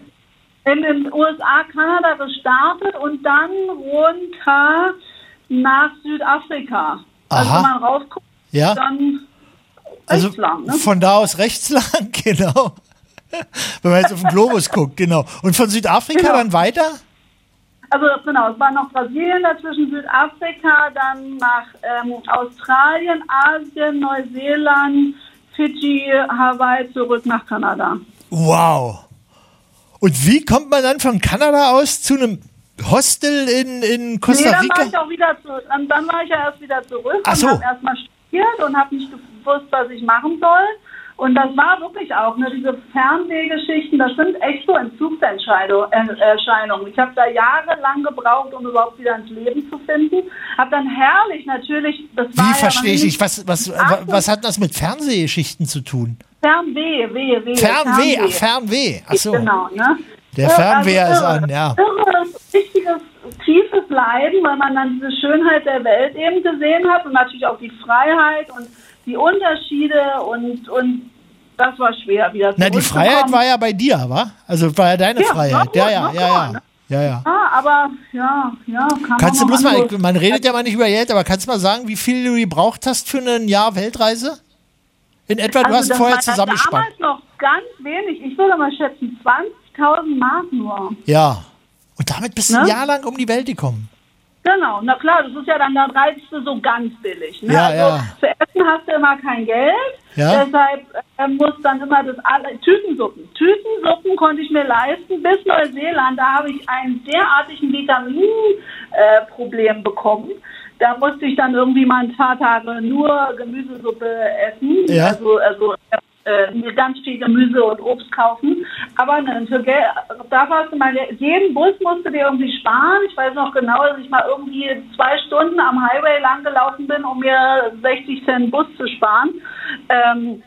In, in den USA, Kanada gestartet und dann runter nach Südafrika. Also Aha. wenn man rausguckt, Ja. dann Also rechts lang. Ne? von da aus rechts lang, genau. Wenn man jetzt auf den Globus guckt, genau. Und von Südafrika Genau. dann weiter? Also genau, es war noch Brasilien dazwischen, Südafrika, dann nach ähm, Australien, Asien, Neuseeland, Fidschi, Hawaii zurück nach Kanada. Wow. Und wie kommt man dann von Kanada aus zu einem Hostel in, in Costa nee, dann war Rica? ich auch wieder zu, dann, dann war ich ja erst wieder zurück Ach so. und habe erstmal studiert und habe nicht gewusst, was ich machen soll. Und das war wirklich auch, ne, diese Fernwehgeschichten, das sind echt so Entzugserscheinungen. Ich habe da jahrelang gebraucht, um überhaupt wieder ins Leben zu finden. Habe dann herrlich natürlich, das war Wie ja verstehe ich noch nicht? Was, was, was hat das mit Fernsehgeschichten zu tun? Fernweh, weh, weh. Fernweh, ach Fernweh. Ach so. Genau, ne? Der Ja, Fernweher also ist an, ja. Irres, richtiges, tiefes Leiden, weil man dann diese Schönheit der Welt eben gesehen hat und natürlich auch die Freiheit und die Unterschiede und, und das war schwer wieder Na, die. Freiheit war ja bei dir, wa? Also war ja deine Ja, Freiheit. Ja, ja, ja, ja. Ja, ja. Ja, aber ja, ja, kann Kannst du bloß mal, man redet ja mal nicht über Geld, aber kannst du mal sagen, wie viel du gebraucht hast für ein Jahr Weltreise? In etwa, du Also hast vorher zusammengespannt. damals noch ganz wenig. Ich würde mal schätzen 20.000 Mark nur. Ja. Und damit bist du ein Ne? Jahr lang um die Welt gekommen. Genau, na klar, das ist ja dann, reist du so ganz billig. Ne? Ja, also ja. Für Essen hast du immer kein Geld. Ja. Deshalb äh, muss dann immer das alle, Tütensuppen. Tütensuppen konnte ich mir leisten bis Neuseeland. Da habe ich einen derartigen Vitaminproblem äh, bekommen. Da musste ich dann irgendwie mal ein paar Tage nur Gemüsesuppe essen. Ja. Also, also äh, mir ganz viel Gemüse und Obst kaufen. Aber ne, für Geld, da hast du mal, jeden Bus musst du dir irgendwie sparen. Ich weiß noch genau, dass ich mal irgendwie zwei Stunden am Highway lang gelaufen bin, um mir 60 Cent Bus zu sparen. Ähm,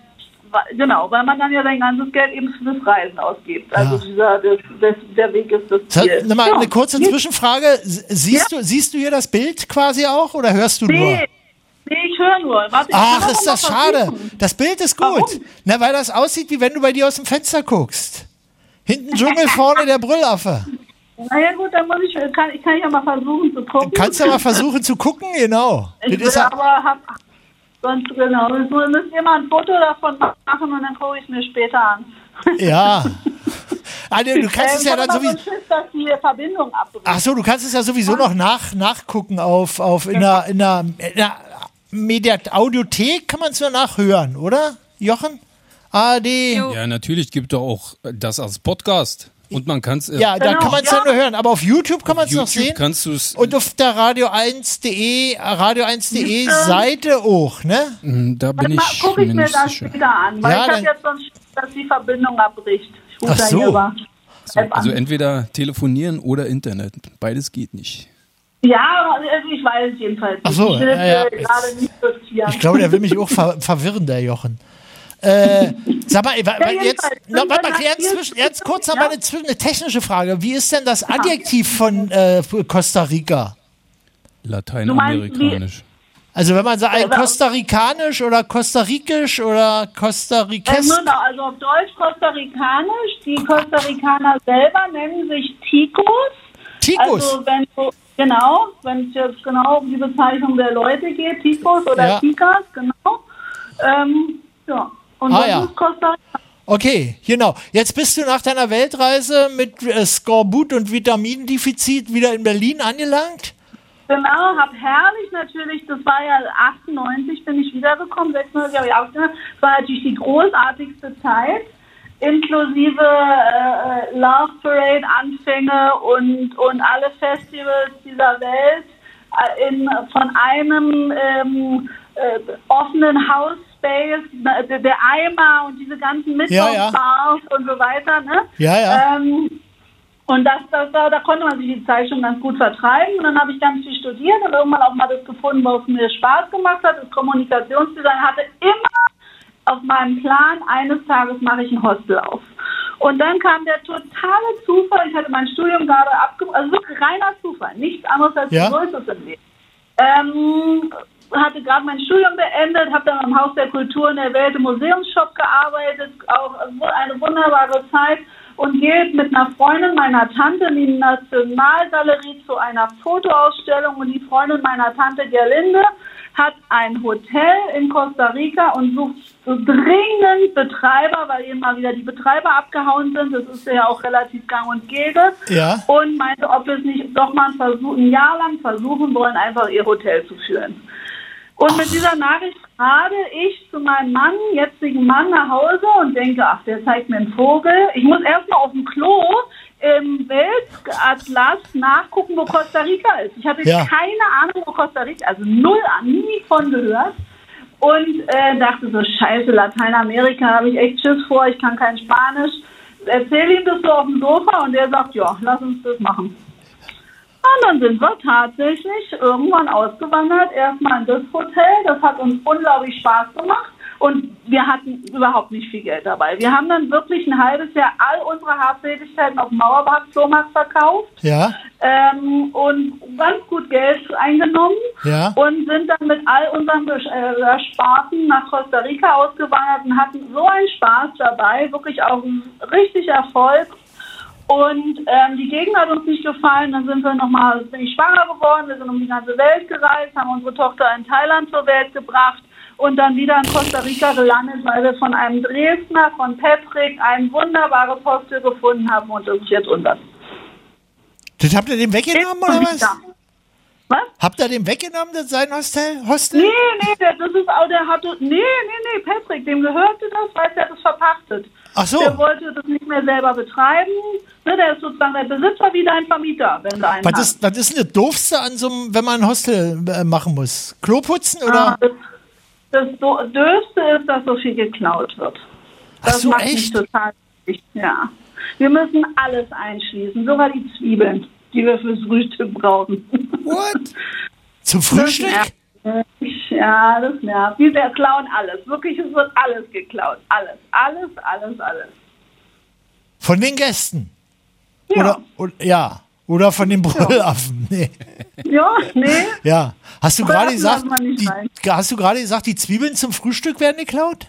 Genau, weil man dann ja sein ganzes Geld eben fürs Reisen ausgibt. Also dieser, der, der, der Weg ist das Ziel. Nimm mal Ja. eine kurze Zwischenfrage. Siehst, du, siehst du hier das Bild quasi auch oder hörst du nur? Nee, ich höre nur. Warte, Ach, ist das schade. versuchen. Das Bild ist gut. Na, weil das aussieht, wie wenn du bei dir aus dem Fenster guckst. Hinten Dschungel, vorne der Brüllaffe. Na ja gut, dann muss ich, kann, ich kann ja mal versuchen zu gucken. Kannst du mal versuchen zu gucken? Genau. Ich Das will ja- aber hab, sonst genau, müsst ihr mal ein Foto davon machen und dann gucke ich es mir später an. Ja. Nee, du kannst Ähm, es ja dann immer so sowieso. Schiss, dass die Verbindung abbricht. Ach so, du kannst es ja sowieso noch nach, nachgucken auf, auf in der, in der, in der Media Audiothek kann man es nur nachhören, oder? Jochen? ARD. Ja, natürlich gibt es auch das als Podcast. Und man kann es. Äh, Ja, da kann man es ja. nur hören. Aber auf YouTube kann man es noch sehen. kannst du es. Und auf der radio1.de, radio1.de Seite auch, ne? Mm, Da bin Dann ich gucke ich mir das sicher. später an, weil Ja, ich habe dann- jetzt sonst dass die Verbindung abbricht. Ich rufe Ach so. So, also entweder telefonieren oder Internet. Beides geht nicht. Ja, also ich weiß es jedenfalls nicht. Ach so, ich will ja, ja. äh, gerade nicht riskieren. Ich glaube, der will mich auch ver verwirren, der Jochen. Äh, sag mal, Ja, jetzt, noch, warte mal, jetzt, zwischen, jetzt kurz noch Ja. mal eine, eine technische Frage. Wie ist denn das Adjektiv von äh, Costa Rica? Lateinamerikanisch. Also wenn man sagt, Ja, aber- Costa Ricanisch oder Costa Rikisch oder Costa Äh, noch, also auf Deutsch Costa-Ricanisch. Die Costa Ricaner selber nennen sich Ticos. Ticos. Also wenn du, genau, wenn es jetzt genau um die Bezeichnung der Leute geht, Ticos oder Ja. Ticas, genau. Ähm, ja. Und Ah, das ja. ist Costa Rica. Okay, genau. Jetzt bist du nach deiner Weltreise mit äh, Skorbut und Vitamindefizit wieder in Berlin angelangt? Genau, hab herrlich natürlich, das war ja 98 bin ich wiedergekommen, 96 habe ich ausgegangen. Das war natürlich die großartigste Zeit, inklusive äh, Love Parade Anfänge und, und alle Festivals dieser Welt äh, in, von einem ähm, äh, offenen House Space, der, der Eimer und diese ganzen Ja, ja. Mittwochsbars und so weiter, ne? Ja, ja. Ähm, und das, das, da, da konnte man sich die Zeit schon ganz gut vertreiben. Und dann habe ich ganz viel studiert und irgendwann auch mal das gefunden, was mir Spaß gemacht hat. Das Kommunikationsdesign hatte immer auf meinem Plan, eines Tages mache ich ein Hostel auf. Und dann kam der totale Zufall. Ich hatte mein Studium gerade abgebrochen, also wirklich reiner Zufall, nichts anderes als Ja. so ist es im Leben. Ähm, hatte gerade mein Studium beendet, habe dann am Haus der Kultur in der Welt im Museumsshop gearbeitet, auch eine wunderbare Zeit und gehe mit einer Freundin meiner Tante in die Nationalgalerie zu einer Fotoausstellung und die Freundin meiner Tante Gerlinde hat ein Hotel in Costa Rica und sucht so dringend Betreiber, weil eben mal wieder die Betreiber abgehauen sind. Das ist ja auch relativ gang und gäbe. Ja. Und meinte, ob wir es nicht doch mal ein, Versuch, ein Jahr lang versuchen wollen, einfach ihr Hotel zu führen. Und mit dieser Nachricht fahre ich zu meinem Mann, jetzigen Mann, nach Hause und denke, ach, der zeigt mir einen Vogel. Ich muss erstmal auf dem Klo im Weltatlas nachgucken, wo Costa Rica ist. Ich hatte Ja. keine Ahnung, wo Costa Rica also null, nie von gehört. Und äh, dachte so, scheiße, Lateinamerika, habe ich echt Schiss vor, ich kann kein Spanisch. Erzähl ihm das so auf dem Sofa und der sagt, ja, lass uns das machen. Und dann sind wir tatsächlich irgendwann ausgewandert, erstmal in das Hotel. Das hat uns unglaublich Spaß gemacht. Und wir hatten überhaupt nicht viel Geld dabei. Wir haben dann wirklich ein halbes Jahr all unsere Habseligkeiten auf dem Mauerbach-Flohmarkt verkauft Ja, ähm, und ganz gut Geld eingenommen Ja. und sind dann mit all unseren äh, Ersparten nach Costa Rica ausgewandert und hatten so einen Spaß dabei, wirklich auch richtig Erfolg. Und ähm, die Gegend hat uns nicht gefallen, dann sind wir nochmal, bin ich schwanger geworden, wir sind um die ganze Welt gereist, haben unsere Tochter in Thailand zur Welt gebracht und dann wieder in Costa Rica gelandet, weil wir von einem Dresdner, von Patrick, ein wunderbares Hostel gefunden haben und das ist jetzt unser. das habt ihr dem weggenommen oder was? Was? Habt ihr dem weggenommen, das sein Hostel? Hostel? Nee, nee, der, das ist auch, der hatte, nee, nee, nee, Patrick, dem gehörte das, weil der hat es verpachtet. Ach so. Der wollte das nicht mehr selber betreiben. Ne, der ist sozusagen der Besitzer wie dein Vermieter, wenn du einen Was hast. ist, was ist denn das Doofste an so einem, wenn man ein Hostel äh, machen muss? Klo putzen oder? Ah, das, Döfste ist, dass so viel geklaut wird. Das so, macht mich echt? total wichtig, ja. Wir müssen alles einschließen, sogar die Zwiebeln, die wir fürs Frühstück brauchen. What? Zum Frühstück? Mich. Ja, das nervt. Wir klauen alles. Wirklich, es wird alles geklaut. Alles, alles, alles, alles. Von den Gästen? Ja. Oder, oder, ja. Oder von den Brüllaffen? Nee. Ja, nee. Ja. Hast du gerade gesagt, die, hast du gerade gesagt, die Zwiebeln zum Frühstück werden geklaut?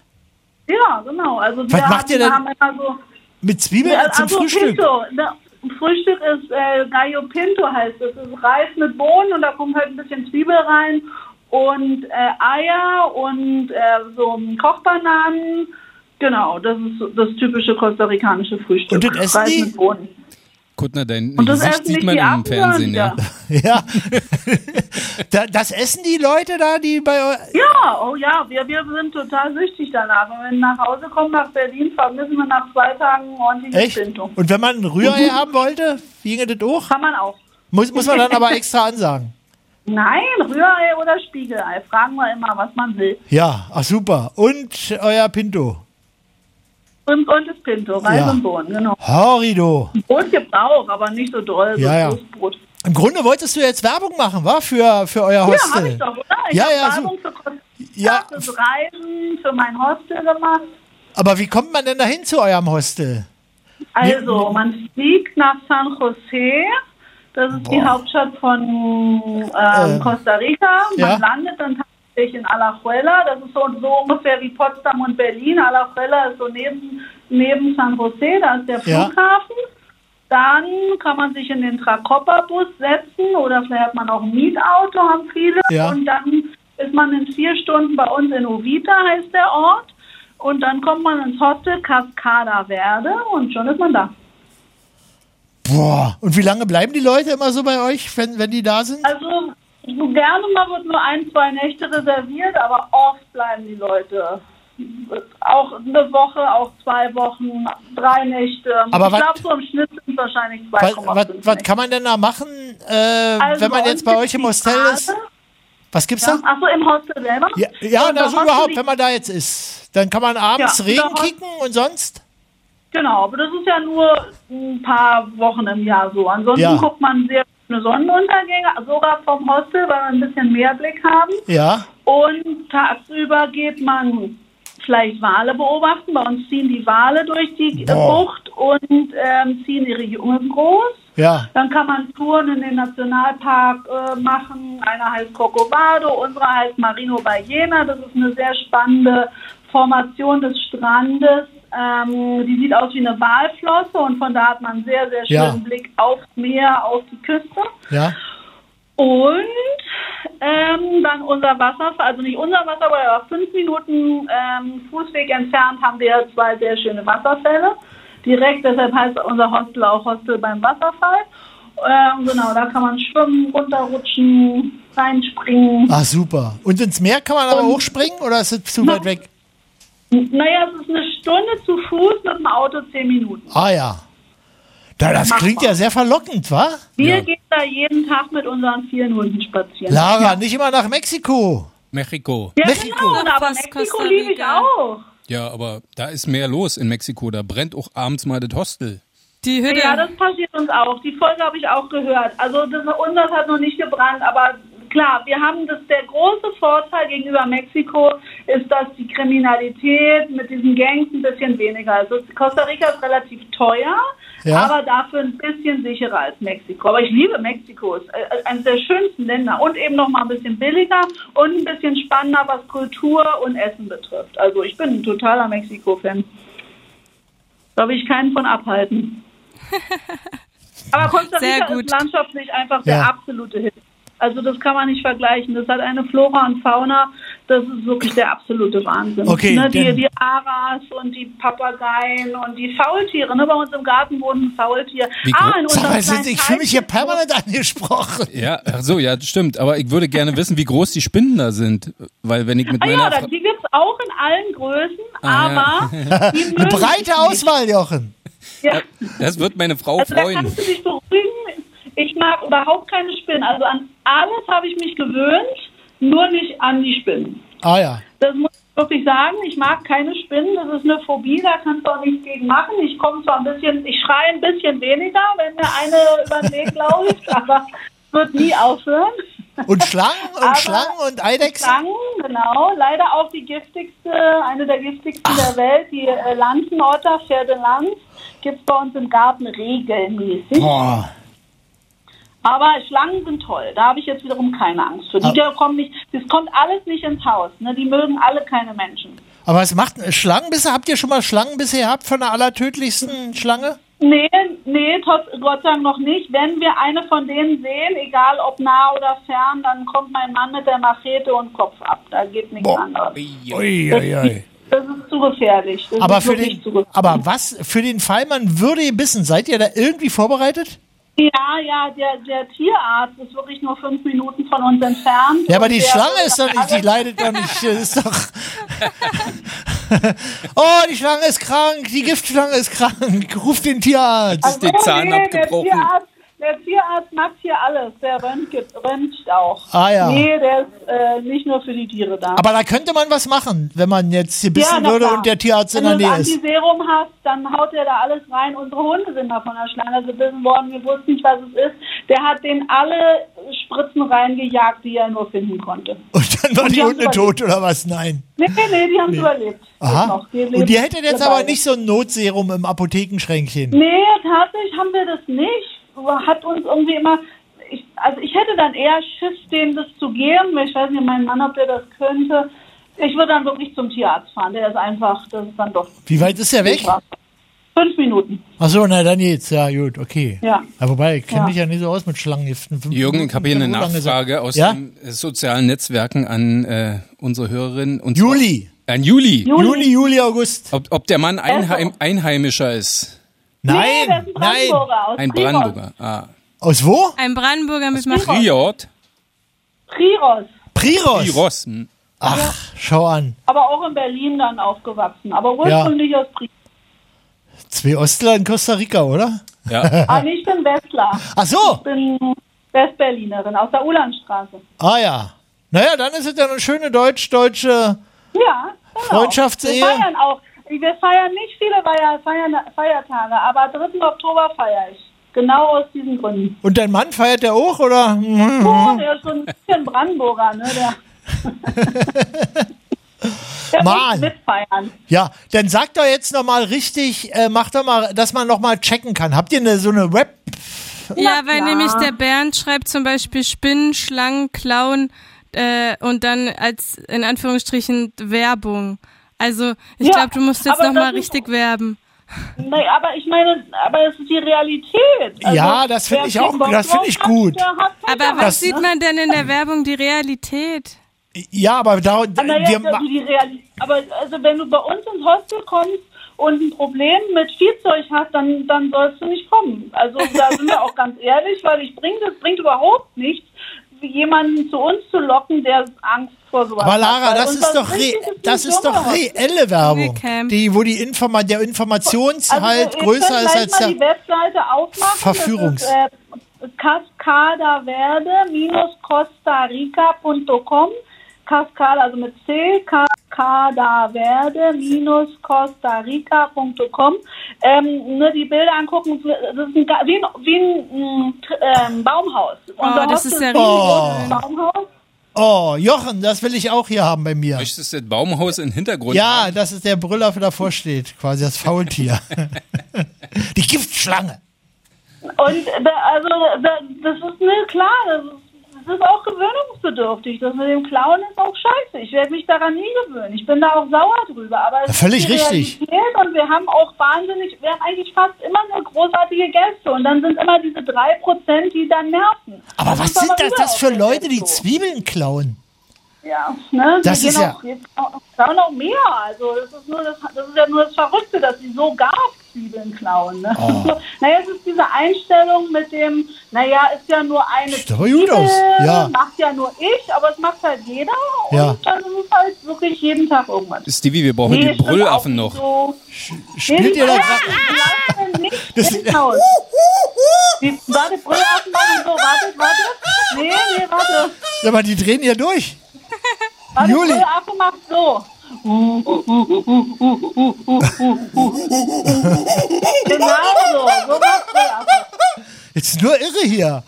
Ja, genau. Also Was wir macht ihr denn haben immer so, Mit Zwiebeln Ja, zum also Frühstück? Pinto. Frühstück ist äh, Gallo Pinto heißt es. Das ist Reis mit Bohnen und da kommt halt ein bisschen Zwiebel rein und äh, Eier und äh, so Kochbananen. Genau, das ist das typische kostarikanische Frühstück. Und das essen Reis die? mit Bohnen. Kuttner, dein Und das Gesicht essen sieht man die im Fernsehen, ja. Ja. da, das essen die Leute da, die bei euch. Ja, oh ja, wir, wir sind total süchtig danach. Wenn wir nach Hause kommen nach Berlin, vermissen wir nach zwei Tagen ein ordentliches Echt? Pinto. Und wenn man ein Rührei haben wollte, ginge das auch? Kann man auch. Muss, muss man dann aber extra ansagen. Nein, Rührei oder Spiegelei. Fragen wir immer, was man will. Ja, ach super. Und euer Pinto. Und, und das Pinto, Reis Ja. und Bohnen, genau. Horrido. Brot gibt auch, aber nicht so doll, so Ja, ja. Toastbrot. Im Grunde wolltest du jetzt Werbung machen, wa? Für, für euer Ja, Hostel. habe ich doch, oder? Ich Ja, ja, Werbung für Costa Ja. fürs Reisen, für mein Hostel gemacht. Aber wie kommt man denn dahin zu eurem Hostel? Also, man fliegt nach San Jose. Das ist die Hauptstadt von ähm, Äh, Costa Rica. Man ja. landet dann tatsächlich in Alajuela. Das ist so, so ungefähr wie Potsdam und Berlin. Alajuela ist so neben, neben San Jose. Da ist der Ja. Flughafen. Dann kann man sich in den Tracopa-Bus setzen oder vielleicht hat man auch ein Mietauto, haben viele. Ja. Und dann ist man in vier Stunden bei uns in Uvita, heißt der Ort. Und dann kommt man ins Hostel Cascada Verde und schon ist man da. Boah. Und wie lange bleiben die Leute immer so bei euch, wenn, wenn die da sind? Also so gerne mal wird nur ein, zwei Nächte reserviert, aber oft bleiben die Leute. Auch eine Woche, auch zwei Wochen, drei Nächte. Aber ich glaube, so im Schnitt sind es wahrscheinlich Was, 2,5 was, was kann man denn da machen, äh, Also wenn man jetzt bei euch im Hotel Bade. ist? Was gibt's Ja, da? Achso, im Hostel selber? Ja, ja das so Hostel überhaupt, wenn man da jetzt ist. Dann kann man abends Ja, Regen da- kicken und sonst? Genau, aber das ist ja nur ein paar Wochen im Jahr so. Ansonsten Ja. guckt man sehr Sonnenuntergänge, sogar vom Hostel, weil wir ein bisschen mehr Blick haben. Ja. Und tagsüber geht man vielleicht Wale beobachten. Bei uns ziehen die Wale durch die Boah. Bucht und ähm, ziehen ihre Jungen groß. Ja. Dann kann man Touren in den Nationalpark äh, machen. Einer heißt Corcovado, unsere heißt Marino Ballena. Das ist eine sehr spannende Formation des Strandes. Ähm, die sieht aus wie eine Walflosse und von da hat man einen sehr, sehr Ja. schönen Blick aufs Meer, auf die Küste. Ja. Und ähm, dann unser Wasserfall, also nicht unser Wasserfall, aber fünf Minuten ähm, Fußweg entfernt haben wir zwei sehr schöne Wasserfälle. Direkt, deshalb heißt unser Hostel auch Hostel beim Wasserfall. Ähm, genau, da kann man schwimmen, runterrutschen. reinspringen. Ah, super. Und ins Meer kann man aber Und- hochspringen oder ist es zu weit weg? Naja, es ist eine Stunde zu Fuß, mit dem Auto zehn Minuten. Ah ja. Da, das Mach klingt mal. ja sehr verlockend, wa? Wir gehen da jeden Tag mit unseren vielen Hunden spazieren. Lara, nicht immer nach Mexiko. Mexiko. Ja, Mexiko. genau, aber Fast Mexiko liebe ich auch. Ja, aber da ist mehr los in Mexiko. Da brennt auch abends mal das Hostel. Die Hütte. Ja, das passiert uns auch. Die Folge habe ich auch gehört. Also das, unseres hat noch nicht gebrannt, aber klar, wir haben das, der große Vorteil gegenüber Mexiko ist, dass die Kriminalität mit diesen Gangs ein bisschen weniger ist. Also Costa Rica ist relativ teuer, Ja. aber dafür ein bisschen sicherer als Mexiko. Aber ich liebe Mexiko, es ist äh, eines der schönsten Länder und eben noch mal ein bisschen billiger und ein bisschen spannender, was Kultur und Essen betrifft. Also ich bin ein totaler Mexiko-Fan. Da will ich keinen von abhalten. Aber Costa Sehr Rica gut. ist landschaftlich einfach der Ja. absolute Hit. Also das kann man nicht vergleichen. Das hat eine Flora und Fauna, das ist wirklich der absolute Wahnsinn. Okay, ne, die, die Aras und die Papageien und die Faultiere. Ne, bei uns im Garten wohnen ein Faultier. Wie ah, in Sag unserem es kleinen ich fühle mich hier permanent angesprochen. Ja, ach so, ja, das stimmt. Aber ich würde gerne wissen, wie groß die Spinnen da sind. Weil wenn ich mit Ah meiner ja, da- die gibt's auch in allen Größen, Ah, ja. aber die mögen Eine breite. Auswahl, Jochen. Ja. Das wird meine Frau Also da freuen. kannst du dich beruhigen. Ich mag überhaupt keine Spinnen. Also an alles habe ich mich gewöhnt, nur nicht an die Spinnen. Ah ja. Das muss ich wirklich sagen. Ich mag keine Spinnen. Das ist eine Phobie, da kannst du auch nichts gegen machen. Ich komme zwar ein bisschen, ich schreie ein bisschen weniger, wenn mir eine über den Weg läuft, aber es wird nie aufhören. Und Schlangen und Aber Schlangen und Eidechsen? Schlangen, genau. Leider auch die giftigste, eine der giftigsten der Welt, die äh, Lanzenotter, Pferdelanz, gibt es bei uns im Garten regelmäßig. Boah. Aber Schlangen sind toll. Da habe ich jetzt wiederum keine Angst für. Die, die kommen nicht, das kommt alles nicht ins Haus. Ne? Die mögen alle keine Menschen. Aber was macht ein Schlangenbisse? Habt ihr schon mal Schlangenbisse gehabt von der allertödlichsten Schlange? Nee, nee, Gott sei Dank noch nicht. Wenn wir eine von denen sehen, egal ob nah oder fern, dann kommt mein Mann mit der Machete und Kopf ab. Da geht nichts Boah. anderes. Ui, ui, ui. Das ist zu gefährlich. Das Aber ist für den, zu gefährlich. aber was für den Fall, man würde gebissen, seid ihr da irgendwie vorbereitet? Ja, ja, der, der Tierarzt ist wirklich nur fünf Minuten von uns entfernt. Ja, aber die Schlange ist doch nicht, die leidet doch nicht, ist doch. oh, die Schlange ist krank, die Giftschlange ist krank, ruf den Tierarzt. Also, den Zahn nee, abgebrochen. Der Tierarzt, der Tierarzt macht hier alles. Der röntgt, röntgt auch. Ah, ja. Nee, der ist äh, nicht nur für die Tiere da. Aber da könnte man was machen, wenn man jetzt gebissen na würde klar. und der Tierarzt in der Wenn du Nähe ist. Antiserum hast, dann haut er da alles rein. Unsere Hunde sind mal von der Schlange gebissen worden. Wir wussten nicht, was es ist. Der hat denen alle Spritzen reingejagt, die er nur finden konnte. Und dann war Und die die Hunde überlebt. tot oder was? Nein. Nee, nee, nee, die haben es überlebt. Aha. Die Und ihr hättet jetzt dabei. aber nicht so ein Notserum im Apothekenschränkchen. Nee, tatsächlich haben wir das nicht. Hat uns irgendwie immer. Ich, also ich hätte dann eher Schiss, dem das zu geben. Ich weiß nicht, mein Mann, ob der das könnte. Ich würde dann wirklich zum Tierarzt fahren. Der ist einfach, das ist dann doch. Wie weit ist der weg? Fünf Minuten. Achso, na dann geht's. Ja, gut, okay. Ja. ja wobei, ich kenne Ja. mich ja nicht so aus mit Schlangengiften. Fünf Jürgen, ich habe hier eine. Nachfrage aus ja? den äh, sozialen Netzwerken an äh, unsere Hörerin. Und Juli. An Juli. Juli, Juli, August. Ob, ob der Mann Einheim, Einheimischer ist. Nein, nee, der ist ein nein. Brandenburger aus Ein Priros. Brandenburger. Ah. Aus wo? Ein Brandenburger mit Machete. Priort. Priros. Priros. Priros. hm. Ach, schau an. Aber auch in Berlin dann aufgewachsen. Aber ursprünglich aus Priros. Zwei Ostler in Costa Rica, oder? Ja. Ah, nicht in Westler. Ach so. Ich bin Westberlinerin aus der Ulandstraße. Ah ja. Naja, dann ist es ja eine schöne deutsch-deutsche. Ja, genau. Freundschaftsehe. Wir feiern auch. Wir feiern nicht viele Feier, Feier, Feiertage, aber 3. Oktober feiere ich. Genau aus diesen Gründen. Und dein Mann feiert der auch, oder? Oh, der ist so ein bisschen Brandenburger, ne? Der, der Mann. muss mitfeiern. Ja, dann sag doch jetzt noch mal richtig, äh, mach doch mal, dass man noch mal checken kann. Habt ihr eine, so eine Web? Ja, weil klar. nämlich der Bernd schreibt zum Beispiel Spinnen, Schlangen, Klauen äh, und dann als in Anführungsstrichen Werbung. Also ich Ja, glaube, du musst jetzt aber noch mal das ist- richtig werben. Nee, aber ich meine, aber das ist die Realität. Also, Ja, das find wer ich auch- das find drauf ich gut. hat Aber was sieht man denn in der Werbung die Realität? Ja, aber da, Ah, naja, wir, also die Realität. Aber also wenn du bei uns ins Hostel kommst und ein Problem mit Viehzeug hast, dann, dann sollst du nicht kommen. Also da sind wir auch ganz ehrlich, weil ich bringt, das bringt überhaupt nichts, jemanden zu uns zu locken, der Angst vor sowas Aber Lara, hat. Das ist doch, re das ist doch reelle Werbung, die, wo die Informa der Informationshalt Also, größer ist als der die Webseite aufmachen. Verführungs- Das ist, äh, Cascada Verde-Costa Rica.com. Cascada, also mit C, Cascada Verde-Costa Rica.com. Ähm, nur die Bilder angucken, das ist ein, wie ein, wie ein ähm, Baumhaus. Unser das ist ja ein Oh. Baumhaus. Oh, Jochen, das will ich auch hier haben bei mir. Möchtest du das Baumhaus im Hintergrund Ja, haben? das ist der Brüller, der davor steht, quasi das Faultier. die Giftschlange. Und da, also da, das ist mir klar, das ist, das ist auch gewöhnungsbedürftig. Das mit dem Klauen ist auch scheiße. Ich werde mich daran nie gewöhnen. Ich bin da auch sauer drüber. Aber es Ja, völlig richtig. Und wir haben auch wahnsinnig, wir haben eigentlich fast immer nur großartige Gäste. Und dann sind immer diese drei Prozent, die dann nerven. Aber was sind das, das für. Leute, die Zwiebeln klauen? Ja, ne? Das ist gehen ja- Auch, klauen auch mehr. Also das ist, nur das, das ist ja nur das Verrückte, dass sie so gar Zwiebeln klauen. Ne? Oh. So, naja, es ist diese Einstellung mit dem, naja, ist ja nur eine Sieht aber gut aus, ja. macht ja nur ich, aber es macht halt jeder. Ja. Und dann ist es halt wirklich jeden Tag irgendwas. Stevie, wir brauchen Nee, die Brüllaffen noch. So, Spielt ihr da gerade? Das- Haus. Die, warte, Brüllaffen machen so, warte, warte. Nee, nee, warte. Sag mal, die drehen hier durch. Warte, Juli. Brüllaffe macht so. Genau so, so. Jetzt nur irre hier.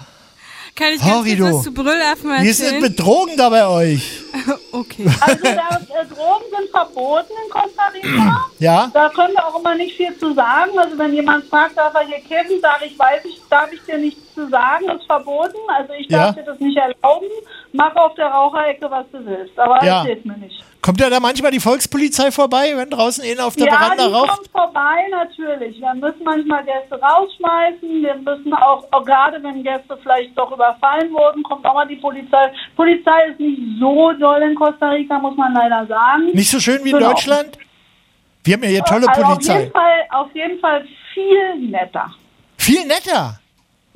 Kann ich ganz Horrido. kurz was zu Brüllaffen Wie ist es erzählen? mit Drogen da bei euch? okay. Also da, äh, Drogen sind verboten in Costa Rica. Ja? Da können wir auch immer nicht viel zu sagen. Also wenn jemand fragt, darf er hier kiffen, sage ich, weiß ich, darf ich dir nichts zu sagen, ist verboten. Also ich darf Ja. dir das nicht erlauben. Mach auf der Raucherecke, was du willst. Aber Ja. erzähl's mir nicht. Kommt ja da manchmal die Volkspolizei vorbei, wenn draußen einer auf der ja, Veranda die raucht? kommt vorbei, natürlich. Wir müssen manchmal Gäste rausschmeißen. Wir müssen auch, auch gerade wenn Gäste vielleicht doch überfallen wurden, kommt auch mal die Polizei. Polizei ist nicht so doll in Costa Rica, muss man leider sagen. Nicht so schön wie in Genau. Deutschland? Wir haben ja hier tolle also Auf Polizei. jeden, Fall, auf jeden Fall viel netter. Viel netter.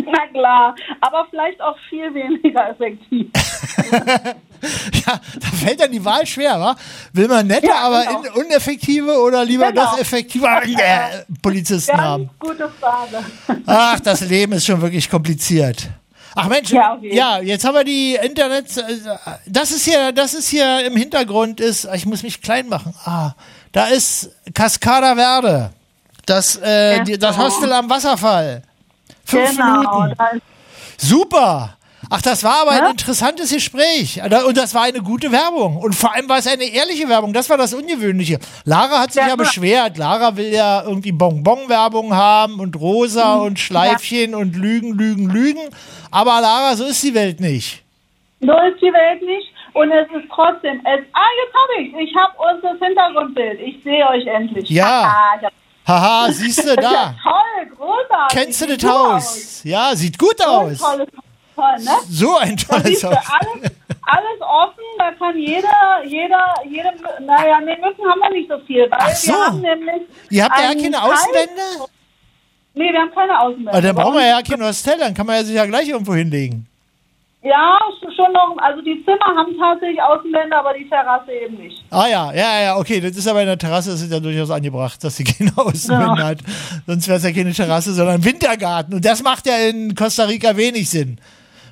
Na klar, aber vielleicht auch viel weniger effektiv. Ja, da fällt dann die Wahl schwer, wa? Will man nette, Ja, aber genau. in, uneffektive oder lieber Genau. doch effektive äh, Polizisten Ganz haben? gute Frage. Ach, das Leben ist schon wirklich kompliziert. Ach Mensch, Ja, jeden ja, jetzt haben wir die Internet. äh, Das ist hier, das ist hier im Hintergrund ist. Ich muss mich klein machen. Ah, da ist Cascada Verde. Das, äh, Ja. die, das Hostel am Wasserfall. Fünf genau. Minuten. Super. Ach, das war aber ein Ja? interessantes Gespräch. Und das war eine gute Werbung. Und vor allem war es eine ehrliche Werbung. Das war das Ungewöhnliche. Lara hat sich Ja, ja, beschwert. Lara will ja irgendwie Bonbon-Werbung haben und rosa Mhm. und Schleifchen und Lügen, Lügen, Lügen. Aber Lara, so ist die Welt nicht. so ist die Welt nicht. Und es ist trotzdem. Es, ah, jetzt habe ich Ich habe unser Hintergrundbild. Ich sehe euch endlich. Ja. Ah, Haha, siehst du ist ja da. toll, großartig. Kennst du das Haus? Ja, sieht gut So ein aus. tolles toll, ne? So ein tolles Haus. alles, alles offen, da kann jeder, jeder, jede, naja, ne, Mücken haben wir nicht so viel, weil Ach so. wir haben nämlich. Ihr habt ja keine Außenwände? Nee, wir haben keine Außenwände. Ah, dann brauchen wir ja kein Hostel, dann kann man ja sich ja gleich irgendwo hinlegen. Ja, schon noch, also die Zimmer haben tatsächlich Außenwände, aber die Terrasse eben nicht. Ah ja, ja, ja, okay, das ist aber in der Terrasse, das ist ja durchaus angebracht, dass sie keine Außenwände Ja. hat. Sonst wäre es ja keine Terrasse, sondern ein Wintergarten. Und das macht ja in Costa Rica wenig Sinn.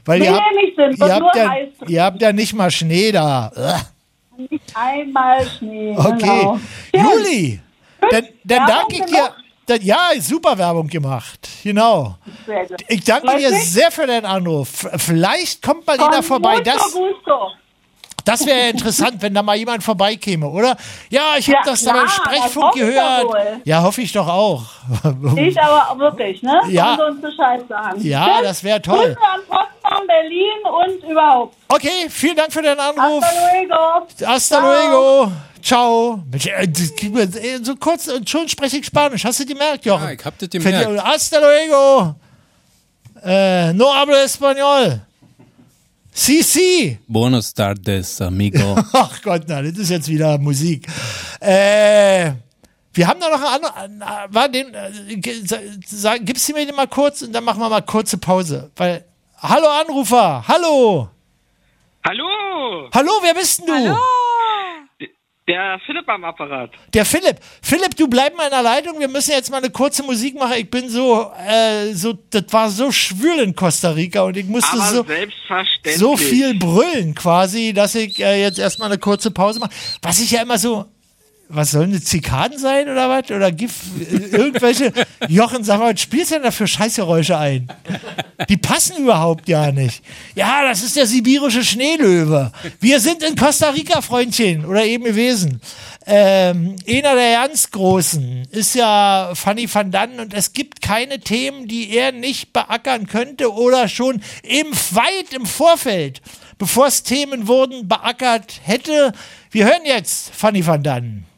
Weil ihr Nee, habt, nicht Sinn, ihr, habt nur ja, ihr habt ja nicht mal Schnee da. Nicht einmal Schnee. Okay. Genau. Juli, dann, dann danke ich dir. Dann, ja, super Werbung gemacht. Genau. Ich danke dir sehr für deinen Anruf. Vielleicht kommt mal jeder vorbei. Das, gusto. Das wäre ja interessant, wenn da mal jemand vorbeikäme, oder? Ja, ich habe Ja, das da beim Sprechfunk gehört. Ja, hoffe ich doch auch. Ich aber wirklich, ne? Ja. Sie uns Bescheid sagen. Ja, Tschüss. das wär toll. Grüße an Potsdam, Berlin und überhaupt. Okay, vielen Dank für deinen Anruf. Hasta luego. Hasta Ciao. luego. Ciao. Äh, äh, So kurz und schon spreche ich Spanisch. Hast du gemerkt, Jochen? Ja, ich hab das gemerkt. Hasta luego. Äh, no hablo español. Sí, sí. Buenos tardes, amigo. Ach Gott, na, das ist jetzt wieder Musik. Äh, wir haben da noch einen anderen. War den, äh, gibst du mir den mal kurz und dann machen wir mal kurze Pause. Weil, hallo Anrufer, hallo. Hallo! Hallo, wer bist denn du? Hallo! Der Philipp am Apparat. Der Philipp. Philipp, du bleib mal in der Leitung. Wir müssen jetzt mal eine kurze Musik machen. Ich bin so, äh, so, das war so schwül in Costa Rica und ich musste so, so viel brüllen quasi, dass ich äh, jetzt erstmal eine kurze Pause mache. Was ich ja immer so, was sollen das Zikaden sein oder was? Oder gibt irgendwelche, Jochen, sag mal, was spielst du denn da für Scheißgeräusche ein? Die passen überhaupt ja nicht. Ja, das ist der sibirische Schneelöwe. Wir sind in Costa Rica, Freundchen, oder eben gewesen. Ähm, einer der ganz Großen ist ja Fanny van Dannen und es gibt keine Themen, die er nicht beackern könnte oder schon im weit im Vorfeld, bevor es Themen wurden, beackert hätte. Wir hören jetzt Fanny van Dannen.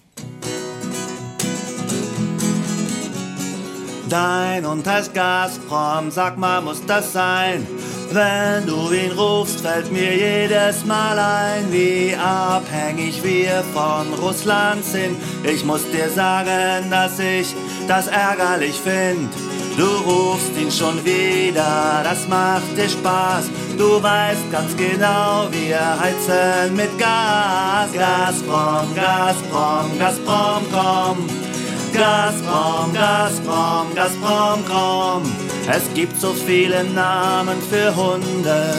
Dein und heißt Gazprom, sag mal, muss das sein? Wenn du ihn rufst, fällt mir jedes Mal ein, wie abhängig wir von Russland sind. Ich muss dir sagen, dass ich das ärgerlich find. Du rufst ihn schon wieder, das macht dir Spaß. Du weißt ganz genau, wir heizen mit Gas. Gazprom, Gazprom, Gazprom, komm. Gazprom, Gazprom, Gazprom, komm. Es gibt so viele Namen für Hunde.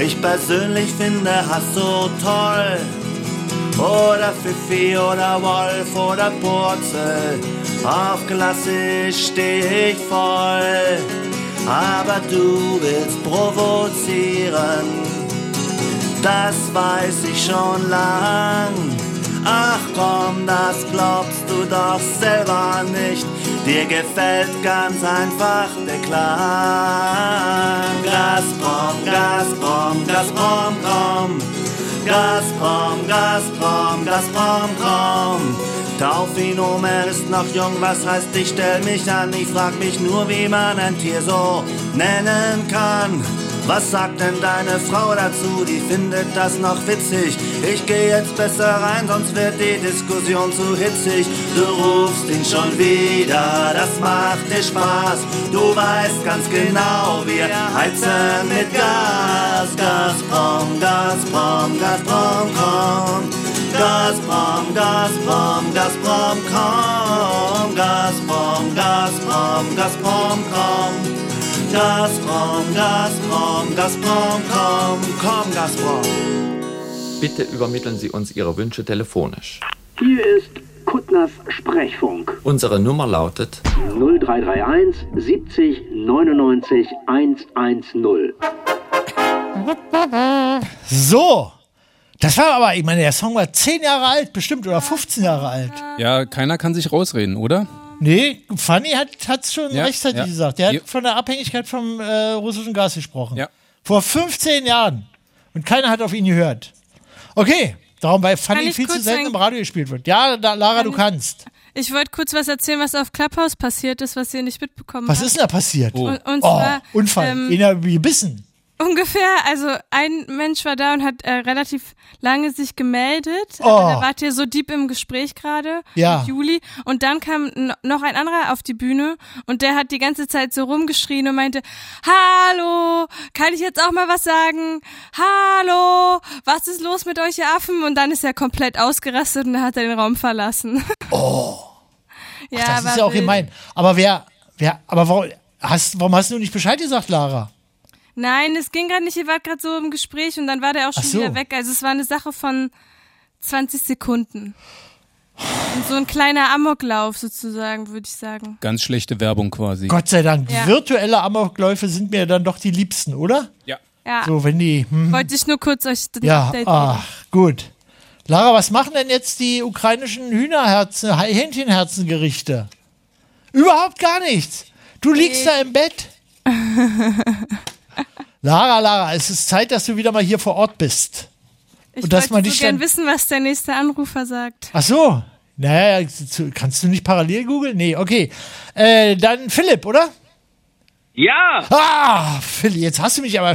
Ich persönlich finde Hass so toll. Oder Pfiffi oder Wolf oder Purzel. Auf klassisch steh ich voll. Aber du willst provozieren. Das weiß ich schon lang. Ach komm, das glaubst du doch selber nicht. Dir gefällt ganz einfach der Klang. Gazprom, Gazprom, Gazprom, komm. Gazprom, Gazprom, Gazprom, komm. Tauf ihn um, er ist noch jung, was heißt, ich stell mich an. Ich frag mich nur, wie man ein Tier so nennen kann. Was sagt denn deine Frau dazu? Die findet das noch witzig. Ich geh jetzt besser rein, sonst wird die Diskussion zu hitzig. Du rufst ihn schon wieder, das macht dir Spaß. Du weißt ganz genau, wir heizen mit Gas. Gazprom, Gazprom, Gazprom, komm. Gazprom, Gazprom, Gazprom, komm. Gazprom, Gazprom, Gazprom, komm. Gazprom, Gazprom, Gazprom, komm, komm, Gazprom. Bitte übermitteln Sie uns Ihre Wünsche telefonisch. Hier ist Kuttners Sprechfunk. Unsere Nummer lautet 0331 70 99 110. So. Das war aber, ich meine, der Song war 10 Jahre alt, bestimmt, oder 15 Jahre alt. Ja, keiner kann sich rausreden, oder? Nee, Fanny hat es schon Ja, rechtzeitig ja. gesagt. Der Ja. hat von der Abhängigkeit vom äh, russischen Gas gesprochen. Ja. Vor 15 Jahren. Und keiner hat auf ihn gehört. Okay, darum, weil Fanny viel zu selten im Radio gespielt wird. Ja, da, Lara, du Kann kannst. Ich wollte kurz was erzählen, was auf Clubhouse passiert ist, was ihr nicht mitbekommen Was habt. ist denn da passiert? Und, und oh, zwar, Unfall. ähm, Ihn hat gebissen. Ungefähr, also ein Mensch war da und hat äh, relativ lange sich gemeldet. Oh. Aber da wart ihr so deep im Gespräch gerade Ja. mit Juli. Und dann kam noch ein anderer auf die Bühne und der hat die ganze Zeit so rumgeschrien und meinte, Hallo, kann ich jetzt auch mal was sagen? Hallo, was ist los mit euch ihr Affen? Und dann ist er komplett ausgerastet und dann hat er den Raum verlassen. Oh. ja, das ist ja auch wild. gemein. Aber wer, wer, aber warum hast, warum hast du nicht Bescheid gesagt, Lara? Nein, es ging gerade nicht, ihr wart gerade so im Gespräch und dann war der auch schon so. wieder weg. Also es war eine Sache von 20 Sekunden. Und so ein kleiner Amoklauf sozusagen, würde ich sagen. Ganz schlechte Werbung quasi. Gott sei Dank. Ja. Virtuelle Amokläufe sind mir dann doch die liebsten, oder? Ja. Ja. So, wenn die. Hm. Wollte ich nur kurz euch Ja, ach, gut. Lara, was machen denn jetzt die ukrainischen Hühnerherzen, Hähnchenkherzengerichte? Überhaupt gar nichts. Du liegst da im Bett. Lara, Lara, es ist Zeit, dass du wieder mal hier vor Ort bist. Ich Und dass wollte man so dich gern wissen, was der nächste Anrufer sagt. Ach so. Naja, zu- kannst du nicht parallel googeln? Nee, okay. Äh, dann Philipp, oder? Ja! Ah, Philipp, jetzt hast du mich aber.